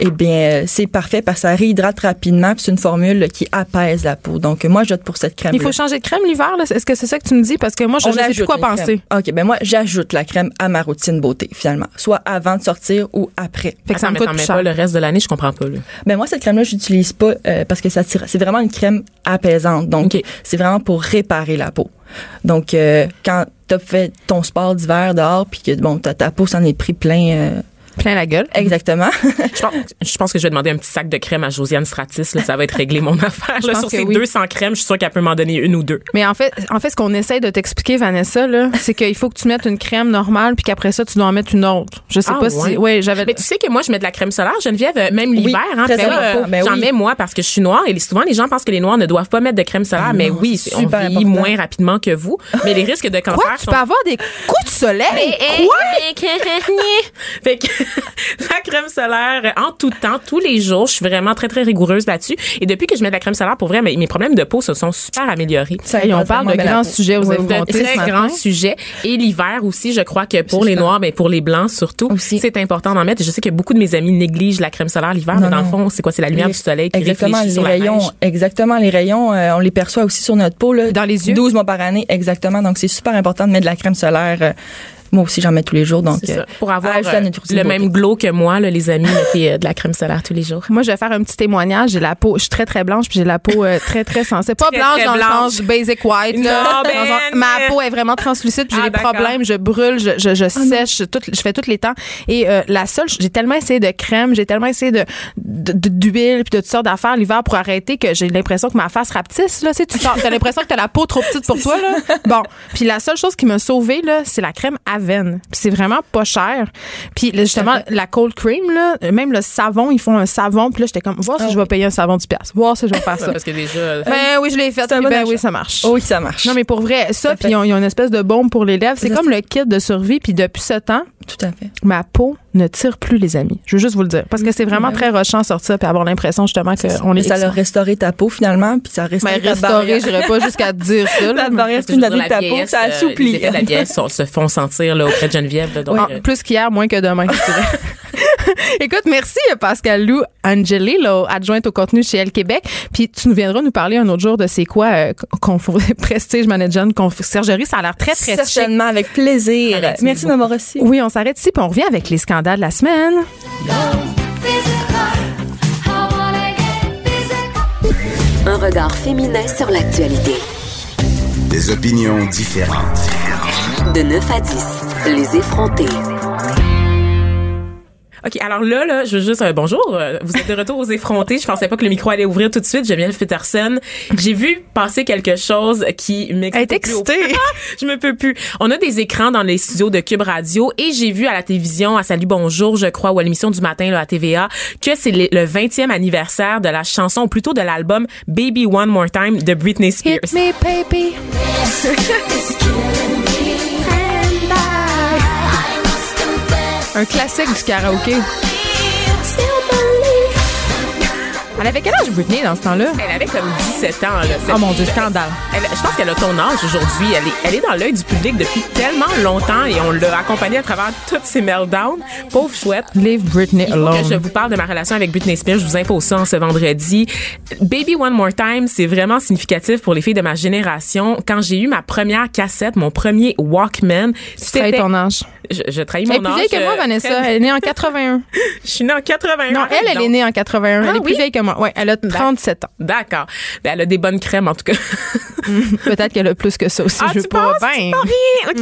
Eh bien, euh, c'est parfait parce que ça réhydrate rapidement, c'est une formule qui apaise la peau. Donc, euh, moi, j'opte pour cette crème. Il faut changer de crème l'hiver. là? Est-ce que c'est ça que tu me dis? Parce que moi, je, je sais plus quoi penser. OK, ben moi, j'ajoute la crème à ma routine beauté, finalement. Soit avant de sortir ou après. Fait que ça me mais coûte plus cher. pas le reste de l'année, je comprends pas, là. Ben moi, cette crème-là, j'utilise pas euh, parce que ça tire. C'est vraiment une crème apaisante. Donc, c'est vraiment pour réparer la peau. Donc, euh, quand t'as fait ton sport d'hiver dehors, puis que, bon, ta, ta peau s'en est pris plein... euh, Plein la gueule. exactement. Je pense, je pense que je vais demander un petit sac de crème à Josiane Stratis. Là, ça va être réglé mon affaire. Là, sur ces oui. 200 crèmes, je suis sûre qu'elle peut m'en donner une ou deux. Mais en fait, en fait, ce qu'on essaie de t'expliquer, Vanessa, là, c'est qu'il faut que tu mettes une crème normale, puis qu'après ça, tu dois en mettre une autre. Je sais Ah, pas ouais. si. Ouais, j'avais. Mais tu sais que moi, je mets de la crème solaire, Geneviève, euh, même l'hiver. hein, euh, Ben J'en oui. mets moi parce que je suis noire et souvent les gens pensent que les noirs ne doivent pas mettre de crème solaire. mais non, oui, on vieillit moins rapidement que vous. Mais les risques de cancer Quoi? Tu peux avoir des coups de soleil? fait que la crème solaire en tout temps, tous les jours, je suis vraiment très très rigoureuse là-dessus. Et depuis que je mets de la crème solaire, pour vrai, mes, mes problèmes de peau se sont super améliorés. Ça Hey, on parle de grands sujets aux effrontés de très grands sujets. Et l'hiver aussi, je crois que pour les noirs, mais pour les blancs surtout, Aussi. c'est important d'en mettre. Et je sais que beaucoup de mes amis négligent la crème solaire l'hiver, mais dans le fond, c'est quoi? C'est la lumière Les- du soleil qui Exactement, réfléchit les sur la rayons, neige. exactement, les rayons, euh, on les perçoit aussi sur notre peau, là. Dans les yeux? 12 mois par année, exactement. Donc, c'est super important de mettre de la crème solaire. euh, moi aussi, j'en mets tous les jours. Donc, euh, ça. Pour avoir euh, le beauté. même glow que moi, là, les amis, mettez euh, de la crème solaire tous les jours. Moi, je vais faire un petit témoignage. J'ai la peau, je suis très très blanche, puis j'ai la peau euh, très très sensible. Pas Très, blanche très dans blanche. le sens basic white. là. Non, ben, Dans un- ma peau est vraiment translucide, puis j'ai Ah, des problèmes, je brûle, je, je, je sèche, tout, je fais tous les temps. Et euh, la seule, j'ai tellement essayé de crème, j'ai tellement essayé de d'huile puis de toutes sortes d'affaires l'hiver pour arrêter que j'ai l'impression que ma face rapetisse là. Tu tu t'as l'impression que t'as la peau trop petite pour toi là. Bon, puis la seule chose qui m'a sauvée là, c'est la crème Puis c'est vraiment pas cher. Puis là, justement la cold cream là, même le savon, ils font un savon. Puis là, j'étais comme voir si je vais payer un savon du pièce, voir si je vais faire ça. Parce que déjà, Ben oui, je l'ai fait. Puis bon Ben achat. oui, ça marche. oh oui, ça marche. Non, mais pour vrai, ça, Ça puis ils ont, ils ont une espèce de bombe pour les lèvres. C'est comme le kit de survie. Puis depuis ce temps, Tout à fait. Ma peau ne tire plus, les amis. Je veux juste vous le dire. Parce que c'est vraiment Ouais. très rochant sortir puis avoir l'impression justement qu'on est Et ça a restauré ta peau finalement, puis ça a restauré Ben, ta restaurer, barrière. j'irais pas jusqu'à te dire ça. là, La mais- barrière Je spinale de ta peau, vieillesse, ça euh, assouplit. Les de la vieillesse sont- se font sentir là, auprès de Geneviève. là, donc, euh, plus qu'hier, moins que demain, je. Écoute, merci Pascal Lou Angeli, là, adjointe au contenu chez Elle Québec. Puis tu nous viendras nous parler un autre jour de c'est quoi euh, Prestige Management, conciergerie. Ça a l'air très, très chic. Certainement, avec plaisir. Merci Merci de m'avoir reçu. Oui, on s'arrête ici puis on revient avec les scandales de la semaine. Un regard féminin sur l'actualité. Des opinions différentes. De 9 à 10, les effrontés. OK, alors là, là, je veux juste euh, bonjour. vous êtes de retour aux effrontés. Je pensais pas que le micro allait ouvrir tout de suite. Geneviève Peterson. J'ai vu passer quelque chose qui m'excite. Excitée. je me peux plus. On a des écrans dans les studios de Cube Radio et j'ai vu à la télévision, à Salut Bonjour, je crois, ou à l'émission du matin là, à TVA, que c'est le le 20e anniversaire de la chanson, ou plutôt de l'album Baby One More Time de Britney Spears. Hit me, baby. Un classique du karaoké. Elle avait quel âge Britney dans ce temps-là? Elle avait comme 17 ans. Là, Oh mon Dieu, scandale. Elle- je pense qu'elle a ton âge aujourd'hui. Elle est, elle est dans l'œil du public depuis tellement longtemps et on l'a accompagnée à travers toutes ses meltdowns. Pauvre chouette. Leave Britney Il faut que je alone. vous parle de ma relation avec Britney Spears. Je vous impose ça en ce vendredi. Baby One More Time, c'est vraiment significatif pour les filles de ma génération. Quand j'ai eu ma première cassette, mon premier Walkman, Trahis c'était... ton âge. Je, je trahis Elle est mon plus âge. vieille que moi, euh, Vanessa. Elle est née en 81. Je suis née en 81. Non, elle, elle est née en 81. elle Ah est plus vieille que moi. Ouais, elle a 37 ans. D'accord. Ben, elle a des bonnes crèmes, en tout cas. Peut-être qu'elle a plus que ça aussi. Ah, je tu pas. Ben, OK.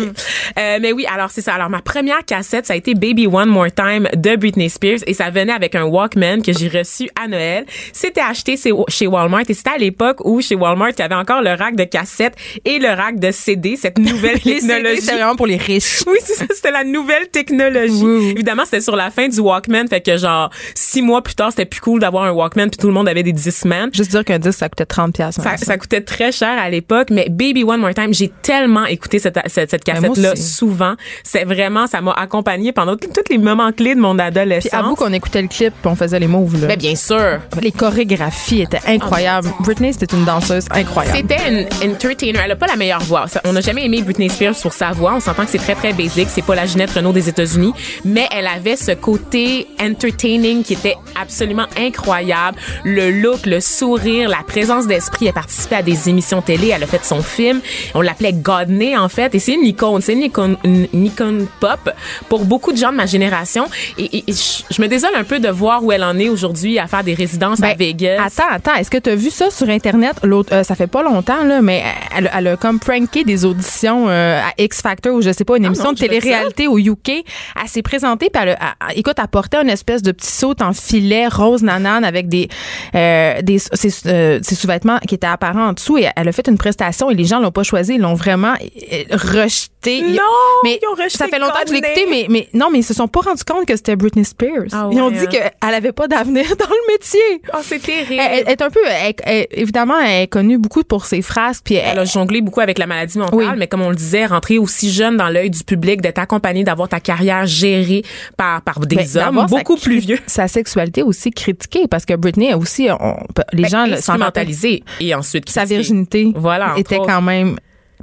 Euh, mais oui, alors c'est ça. Alors ma première cassette, ça a été Baby One More Time de Britney Spears et ça venait avec un Walkman que j'ai reçu à Noël. C'était acheté chez Walmart et c'était à l'époque où chez Walmart, il y avait encore le rack de cassettes et le rack de CD, cette nouvelle technologie. c'est vraiment pour les riches. Oui, c'est ça, c'était la nouvelle technologie. Évidemment, c'était sur la fin du Walkman, fait que genre six mois plus tard, c'était plus cool d'avoir un Walkman puis tout le monde avait des Discman. Juste dire qu'un disque, ça coûtait 30 pièces. Ça, ça coûtait très cher à l'époque, mais Baby One More Time, j'ai tellement écouté cette, cette, cette Ben, cassette-là souvent. C'est vraiment, ça m'a accompagné pendant tous les moments clés de mon Puis adolescence. avoue qu'on écoutait le clip puis on faisait les moves. Là. Mais bien sûr. Les chorégraphies étaient incroyables. Britney, c'était une danseuse incroyable. C'était une entertainer. Elle a pas la meilleure voix. On n'a jamais aimé Britney Spears pour sa voix. On s'entend que c'est très, très basic. C'est pas la Ginette Renault des États-Unis. Mais elle avait ce côté entertaining qui était absolument incroyable. Le look, le sourire, la présence d'esprit. Elle participait à des émissions télé. Elle a fait son film. On l'appelait Godney, en fait. Et c'est une icône. C'est une icône, une, une icône pop pour beaucoup de gens de ma génération. Et, je, me désole un peu de voir où elle en est aujourd'hui à faire des résidences à Ben, Vegas. Attends, attends. Est-ce que tu as vu ça sur Internet? L'autre, euh, ça fait pas longtemps, là, mais elle, elle a comme pranké des auditions euh, à X Factor ou je sais pas, une émission non, de télé-réalité au UK. Elle s'est présentée, puis elle, a- elle- écoute, elle portait une espèce de petit saut en filet rose nanane avec des, euh, des ses, euh, ses sous-vêtements qui étaient apparents en dessous. Et elle a fait une prestation et les gens l'ont pas choisi, ils l'ont vraiment euh, rejeté. Non, mais ils ont rejeté ça fait longtemps que je l'ai écouté, mais, mais non, mais ils se sont pas rendus compte que c'était Britney Spears. Ah Ils ont dit hein. qu'elle avait pas d'avenir dans le métier. Oh, c'est terrible. Elle, elle est un peu, elle- elle- évidemment, elle est connue beaucoup pour ses phrases, puis elle, a jonglé beaucoup avec la maladie mentale, Oui. mais comme on le disait, rentrer aussi jeune dans l'œil du public, d'être accompagné, d'avoir ta carrière gérée par, par des ben, hommes sa beaucoup plus vieux. Sa sexualité aussi critiquée, parce que Britney aussi, on- les Ben, gens le- s'en rappellent. instrumentalisée et ensuite Sa virginité Voilà, était quand même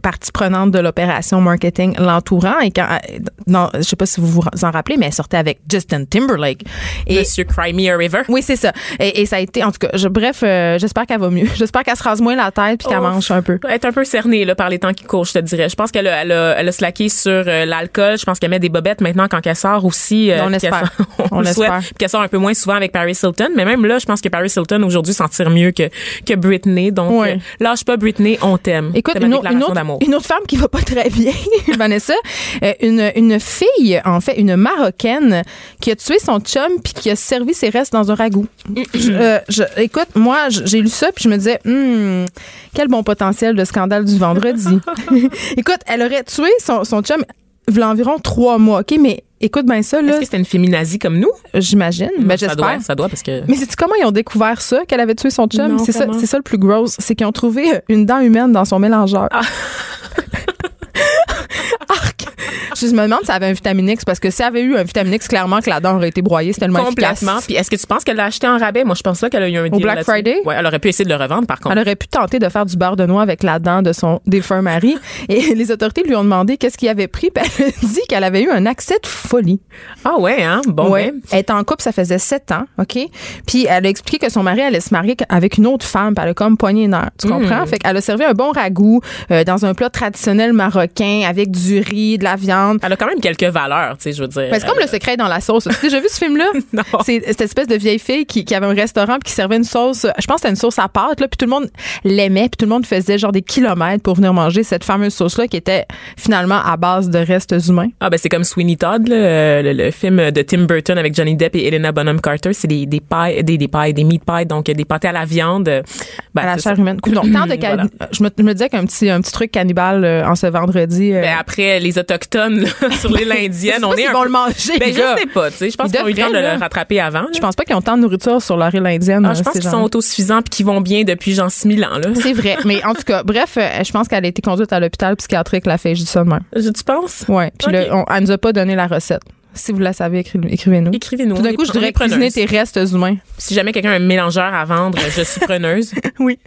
partie prenante de l'opération marketing l'entourant et quand non je sais pas si vous vous en rappelez mais elle sortait avec Justin Timberlake et Monsieur Cry Me a River. oui c'est ça et, et ça a été en tout cas je- bref euh, j'espère qu'elle va mieux j'espère qu'elle se rase moins la tête puis qu'elle Oh. mange un peu Elle est un peu cernée là, par les temps qui courent, je te dirais. Je pense qu'elle a, elle a, elle a slacké sur euh, l'alcool. Je pense qu'elle met des bobettes maintenant quand elle sort aussi. euh, On espère. sort- On le souhaite. l'espère. Puis qu'elle sort un peu moins souvent avec Paris Hilton. Mais même là, je pense que Paris Hilton aujourd'hui s'en tire mieux que, que Britney. Donc, euh, lâche pas Britney, on t'aime. Écoute, une, une autre, une autre femme qui va pas très bien, Vanessa, euh, une, une fille, en fait, une Marocaine, qui a tué son chum puis qui a servi ses restes dans un ragoût. Je- euh, je- écoute, moi, j'ai lu ça puis je me disais, Hmm, quel bon potentiel de scandale du vendredi. écoute, elle aurait tué son, son chum il y a environ trois mois, OK? Mais écoute bien ça, là, Est-ce que c'était une féminazie comme nous? j'imagine. Ben, ça doit, j'espère. ça doit parce que. Mais sais-tu comment ils ont découvert ça, qu'elle avait tué son chum? C'est ça, ça le plus gros. C'est qu'ils ont trouvé une dent humaine dans son mélangeur. Ah. Je me demande si elle avait un vitamine X parce que si elle avait eu un vitamine X, clairement que la dent aurait été broyée. C'est tellement Complètement. efficace. Puis est-ce que tu penses qu'elle l'a acheté en rabais? Moi, je pense pas qu'elle a eu un deal Black là-dessus. Friday? Ouais, elle aurait pu essayer de le revendre, par contre. Elle aurait pu tenter de faire du beurre de noix avec la dent de son défunt mari. Et les autorités lui ont demandé qu'est-ce qu'il avait pris. Puis elle a dit qu'elle avait eu un accès de folie. Ah ouais, hein? Bon, ouais. ben. Elle est en couple, ça faisait sept ans, OK? Puis elle a expliqué que son mari allait se marier avec une autre femme, puis elle a comme poigné une heure. Tu comprends? Fait qu'elle a servi un bon ragoût euh, dans un plat traditionnel marocain avec du riz, de la viande. Elle a quand même quelques valeurs, tu sais, je veux dire. C'est comme le secret dans la sauce. Tu as déjà vu ce film-là? Non. C'est cette espèce de vieille fille qui, qui avait un restaurant puis qui servait une sauce. Je pense que c'était une sauce à pâte, là, puis tout le monde l'aimait, puis tout le monde faisait genre des kilomètres pour venir manger cette fameuse sauce-là qui était finalement à base de restes humains. Ah ben c'est comme Sweeney Todd, là, euh, le, le film de Tim Burton avec Johnny Depp et Helena Bonham Carter. C'est des des pailles, des des pailles, des meat pies, donc des pâtés à la viande. Ben, à la chair humaine. Non, tant de Voilà. je, me, je me disais qu'un petit, un petit truc cannibale euh, en ce vendredi. euh, Ben, après les autochtones là, sur l'île indienne, je on est un peu- le manger. Ben je sais pas, tu sais, je pense Ils qu'ils ont eu le temps de le rattraper avant. là. Je pense pas qu'ils ont tant de nourriture sur leur île indienne. Ah, euh, je pense qu'ils sont autosuffisants puis qu'ils vont bien depuis genre 6000 ans. C'est vrai. Mais en tout cas, bref, euh, je pense qu'elle a été conduite à l'hôpital psychiatrique la de même. Je- Tu penses? Ouais. Puis Ok. là, on, elle nous a pas donné la recette. Si vous la savez, écri- écrivez-nous. Écrivez-nous. Tout d'un coup, je dirais cuisiner tes restes humains. Si jamais quelqu'un a un mélangeur à vendre, je suis preneuse. Oui.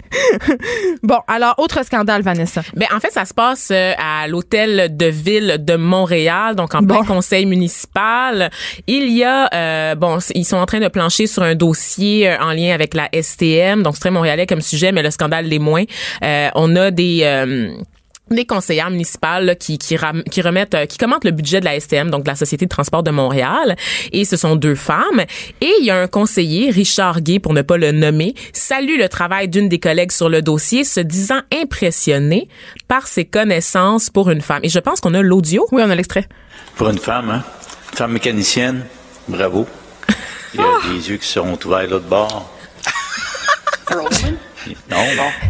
bon, alors, autre scandale, Vanessa. Ben en fait, ça se passe euh, à l'hôtel de ville de Montréal, donc en Bon. plein conseil municipal. Il y a euh, bon, ils sont en train de plancher sur un dossier euh, en lien avec la STM, donc c'est très montréalais comme sujet, mais le scandale l'est moins. Euh, on a des euh, des conseillères municipales là, qui qui, ram- qui remettent euh, qui commentent le budget de la STM donc de la Société de transport de Montréal et ce sont deux femmes et il y a un conseiller Richard Gay pour ne pas le nommer salue le travail d'une des collègues sur le dossier se disant impressionné par ses connaissances pour une femme et je pense qu'on a l'audio Oui, on a l'extrait. Pour une femme, hein? Une femme mécanicienne, bravo. Il y a des yeux qui seront ouverts de l'autre bord. Non.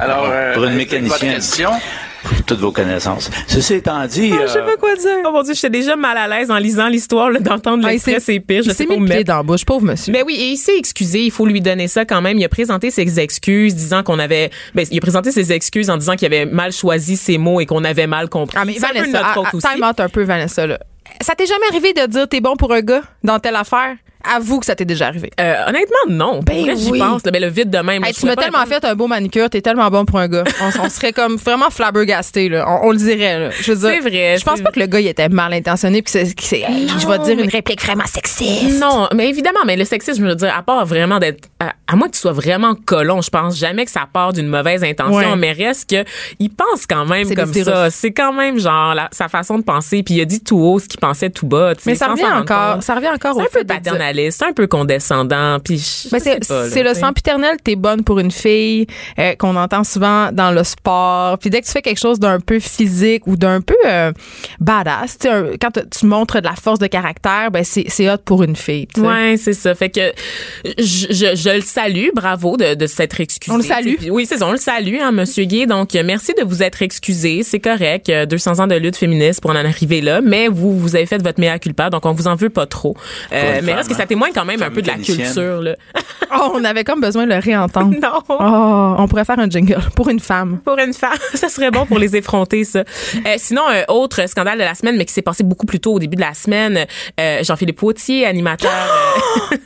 Alors, euh, pour une votre mécanicienne, toutes vos connaissances. Ceci étant dit, euh, quoi dire. Oh mon dieu, j'étais déjà mal à l'aise en lisant l'histoire là, d'entendre Ah, l'extrait, c'est pire, je sais pas où mettre. dans la bouche, pauvre monsieur. Ben oui, et il s'est excusé, il faut lui donner ça quand même. Il a présenté ses excuses, disant qu'on avait, ben, il a présenté ses excuses en disant qu'il avait mal choisi ses mots et qu'on avait mal compris. Ah, mais C'est un peu de Vanessa, notre ah, faute ah, aussi. time out un peu, Vanessa, là. Ça t'est jamais arrivé de dire t'es bon pour un gars dans telle affaire? Avoue que ça t'est déjà arrivé. Euh, honnêtement, non. Ben j'y oui. pense. là, Ben, le vide de même. Hey, tu m'as tellement répondre. fait un beau manicure, t'es tellement bon pour un gars. On, on serait comme vraiment flabbergasté, là. On, on le dirait, là. Je veux dire, C'est vrai, Je pense pas que le gars, il était mal intentionné puis c'est, c'est- hey, je vais te dire une réplique vraiment sexiste. Non, mais évidemment, mais le sexisme, je veux dire, à part vraiment d'être, à, à moins que tu sois vraiment colon, je pense jamais que ça part d'une mauvaise intention, Ouais. mais reste que il pense quand même C'est comme ça. C'est quand même genre la- sa façon de penser, puis il a dit tout haut ce qu'il pensait tout bas. Mais ça revient encore, ça revient encore au fait peu de paternaliste, un peu condescendant, puis Ben, c'est c'est le tu sais. sempiternel, t'es bonne pour une fille euh, qu'on entend souvent dans le sport. Puis dès que tu fais quelque chose d'un peu physique ou d'un peu euh, badass, tu sais, un- quand tu montres de la force de caractère, ben c'est c'est hot pour une fille. tu sais. Ouais, c'est ça. Fait que je, je, je le salue, bravo de, de s'être excusé. On le salue. Puis Oui, c'est ça, on le salue, hein, Monsieur Gay. Donc, euh, merci de vous être excusé. C'est correct. euh, 200 ans de lutte féministe pour en arriver là, mais vous vous avez fait votre mea culpa, donc on vous en veut pas trop. Euh, mais femme, est-ce que ça témoigne quand même un peu de la culture là Oh, on avait comme besoin de le réentendre. Non. Oh, on pourrait faire un jingle pour une femme. Pour une femme, ça serait bon pour les effronter, ça. Euh, sinon, un autre scandale de la semaine, mais qui s'est passé beaucoup plus tôt au début de la semaine, euh, Jean-Philippe Potier, animateur.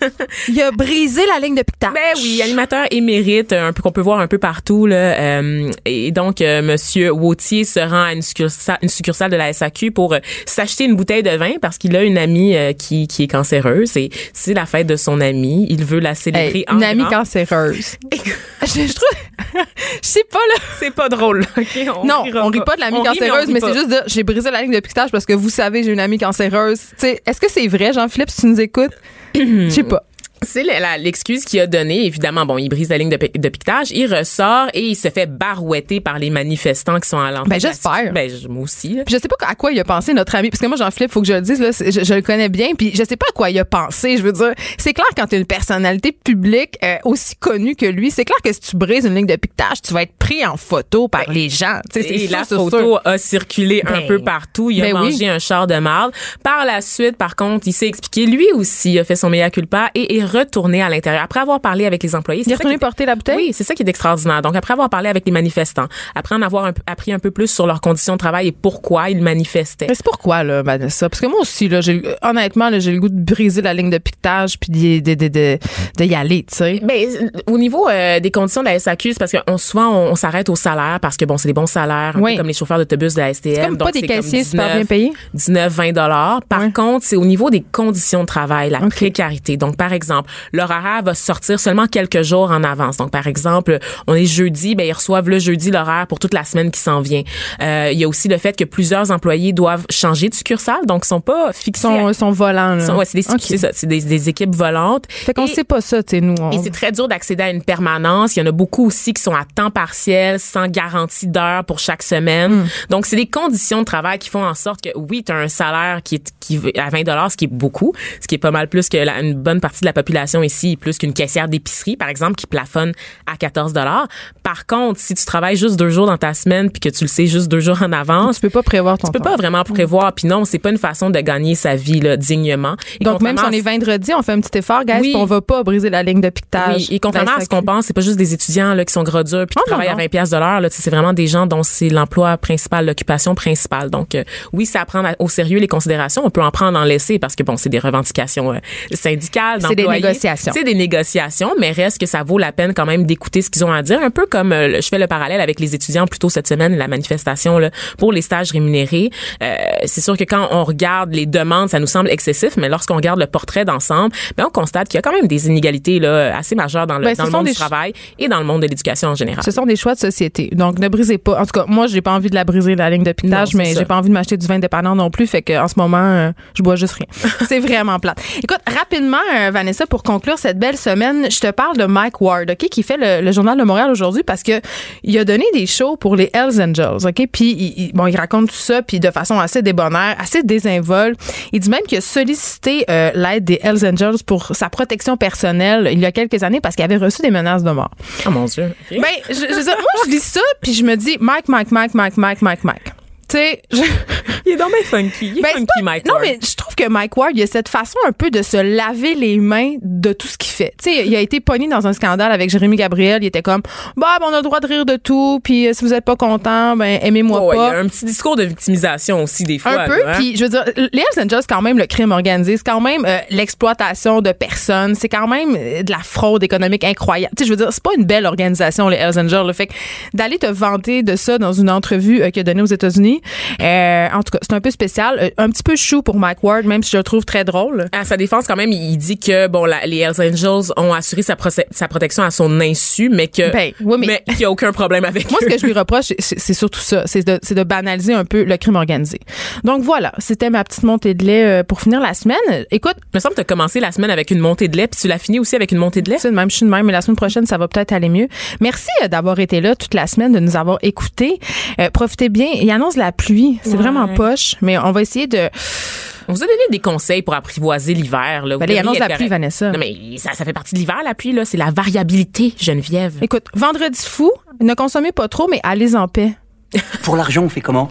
euh, Il a brisé la ligne de piquetage. Ben oui, animateur émérite, un peu qu'on peut voir un peu partout là. euh, et donc euh, Monsieur Wautier se rend à une succursale, une succursale de la SAQ pour euh, s'acheter une bouteille de vin parce qu'il a une amie euh, qui qui est cancéreuse et c'est la fête de son amie. Il veut la célébrer Hey, en une amie grand. cancéreuse. je, je trouve, je sais pas là. C'est pas drôle. ok? On non, on rit pas de l'amie cancéreuse, mais, c'est juste de j'ai brisé la ligne de piquetage parce que vous savez, j'ai une amie cancéreuse. Tu sais, est-ce que c'est vrai, Jean-Philippe, si tu nous écoutes? Je sais pas. C'est l'excuse qu'il a donnée. Évidemment, bon, il brise la ligne de, de piquetage, il ressort et il se fait barouetter par les manifestants qui sont à l'entrée. Ben, j'espère. Ben, je- moi aussi. Puis je sais pas à quoi il a pensé notre ami parce que moi Jean-Philippe faut que je le dise là, je, je le connais bien puis je sais pas à quoi il a pensé, je veux dire, c'est clair quand tu une personnalité publique euh, aussi connue que lui, c'est clair que si tu brises une ligne de piquetage, tu vas être pris en photo par les gens, Et sûr, la photo a circulé un Ben, peu partout. Il a ben mangé oui. un char de marde. Par la suite, par contre, il s'est expliqué. Lui aussi a fait son mea culpa et est retourner à l'intérieur après avoir parlé avec les employés. Il est retourné porter la bouteille? Oui, c'est ça qui est extraordinaire. Donc après avoir parlé avec les manifestants, après en avoir un- appris un peu plus sur leurs conditions de travail et pourquoi ils manifestaient. Mais c'est pourquoi, là, Vanessa? Parce que moi aussi, là, j'ai, honnêtement, là, j'ai le goût de briser la ligne de piquetage puis de, de, de, de y aller, tu sais. Ben, au niveau euh, des conditions de la SAQ, c'est parce que on, souvent on, on s'arrête au salaire parce que bon, c'est des bons salaires, Oui. comme les chauffeurs d'autobus de la STM. C'est comme donc pas des caissiers super 19, bien payés? 19, 20 dollars. Par contre, c'est au niveau des conditions de travail, la précarité. Donc, par exemple, leur horaire va sortir seulement quelques jours en avance. Donc, par exemple, on est jeudi, ben ils reçoivent le jeudi l'horaire pour toute la semaine qui s'en vient. Euh, Il y a aussi le fait que plusieurs employés doivent changer de succursale, donc ils sont pas Ils fixés. sont, à- ils sont volants, là. sont- ouais, c'est des, c'est équipes volantes. Fait qu'on Et- sait pas ça, tu nous. on- et c'est très dur d'accéder à une permanence. Il y en a beaucoup aussi qui sont à temps partiel, sans garantie d'heure pour chaque semaine. Hmm. Donc, c'est des conditions de travail qui font en sorte que, oui, tu as un salaire qui est qui à 20 ce qui est beaucoup, ce qui est pas mal plus que la- une bonne partie de la population ici, plus qu'une caissière d'épicerie, par exemple, qui plafonne à 14 Par contre, si tu travailles juste deux jours dans ta semaine puis que tu le sais juste deux jours en avance, tu peux pas prévoir ton tu peux temps. pas vraiment prévoir. Puis non, c'est pas une façon de gagner sa vie là, dignement. Et Donc, même si on est vendredi, on fait un petit effort, guys, Oui. on va pas briser la ligne de piquetage. oui, et contrairement à ce qu'on pense, c'est pas juste des étudiants là, qui sont gros durs puis qui Oh, non, travaillent à non. 20 pièces de l'heure. C'est vraiment des gens dont c'est l'emploi principal, l'occupation principale. Donc, euh, oui, c'est à prendre au sérieux les considérations. On peut en prendre en laisser parce que, bon, c'est des revendications euh, syndicales, C'est des négociations. C'est des négociations, mais reste que ça vaut la peine quand même d'écouter ce qu'ils ont à dire. Un peu comme euh, je fais le parallèle avec les étudiants plutôt cette semaine, la manifestation là, pour les stages rémunérés. Euh, c'est sûr que quand on regarde les demandes, ça nous semble excessif, mais lorsqu'on regarde le portrait d'ensemble, ben, on constate qu'il y a quand même des inégalités là, assez majeures dans le, Ben, dans le monde du travail et dans le monde de l'éducation en général. Ce sont des choix de société. Donc, ne brisez pas. En tout cas, moi, j'ai pas envie de la briser, la ligne de c'est mais j'ai pas envie de m'acheter du vin dépannant non plus. Fait que, en ce moment, euh, je bois juste rien. c'est vraiment plate. Écoute, rapidement, euh, Pour conclure cette belle semaine, je te parle de Mike Ward, OK, qui fait le, le Journal de Montréal aujourd'hui parce que il a donné des shows pour les Hells Angels, OK? Puis, il, il- bon, il raconte tout ça, puis de façon assez débonnaire, assez désinvolte. Il dit même qu'il a sollicité euh, l'aide des Hells Angels pour sa protection personnelle il y a quelques années parce qu'il avait reçu des menaces de mort. Oh mon Dieu. Ben, je, moi, je lis ça, puis je me dis, Mike, Mike, Mike, Mike, Mike, Mike, Mike. Tu sais, je- il est donc bien funky. Il est ben, funky, pas- Mike non, mais je trouve que Mike Ward, il a cette façon un peu de se laver les mains de tout ce qu'il fait. Tu sais, il a été pogné dans un scandale avec Jérémy Gabriel. Il était comme, bah, ben, on a le droit de rire de tout, puis euh, si vous êtes pas content, ben, aimez-moi Oh, ouais, il y pas. a un petit discours de victimisation aussi des fois. Un peu, hein. puis je veux dire, les Hells Angels, c'est quand même le crime organisé, c'est quand même euh, l'exploitation de personnes, c'est quand même euh, de la fraude économique incroyable. Tu sais, je veux dire, c'est pas une belle organisation, les Hells Angels. Le fait d'aller te vanter de ça dans une entrevue euh, qu'il a donnée aux États-Unis, euh, en tout cas, c'est un peu spécial, Euh, un petit peu chou pour Mike Ward, même si je le trouve très drôle. À sa défense, quand même, il dit que bon, la- les Hells Angels ont assuré sa, protection à son insu, mais que Ben, oui, mais- qu'il n'y a aucun problème avec Moi, ce que je lui reproche, c'est- surtout ça, c'est de, banaliser un peu le crime organisé. Donc voilà, c'était ma petite montée de lait euh, pour finir la semaine. Écoute, Il me semble que tu as commencé la semaine avec une montée de lait, puis tu l'as fini aussi avec une montée de lait. C'est même, je suis de même, mais la semaine prochaine, ça va peut-être aller mieux. Merci d'avoir été là toute la semaine, de nous avoir écoutés. Euh, profitez bien. Il annonce la pluie. C'est vraiment poche, mais on va essayer de. On vous a donné des conseils pour apprivoiser l'hiver. Là. Vous Ben il devriez annonce la pluie, correct. Vanessa. Non, mais ça, ça fait partie de l'hiver, la pluie. là. C'est la variabilité, Geneviève. Écoute, vendredi fou, ne consommez pas trop, mais allez en paix. Pour l'argent, on fait comment?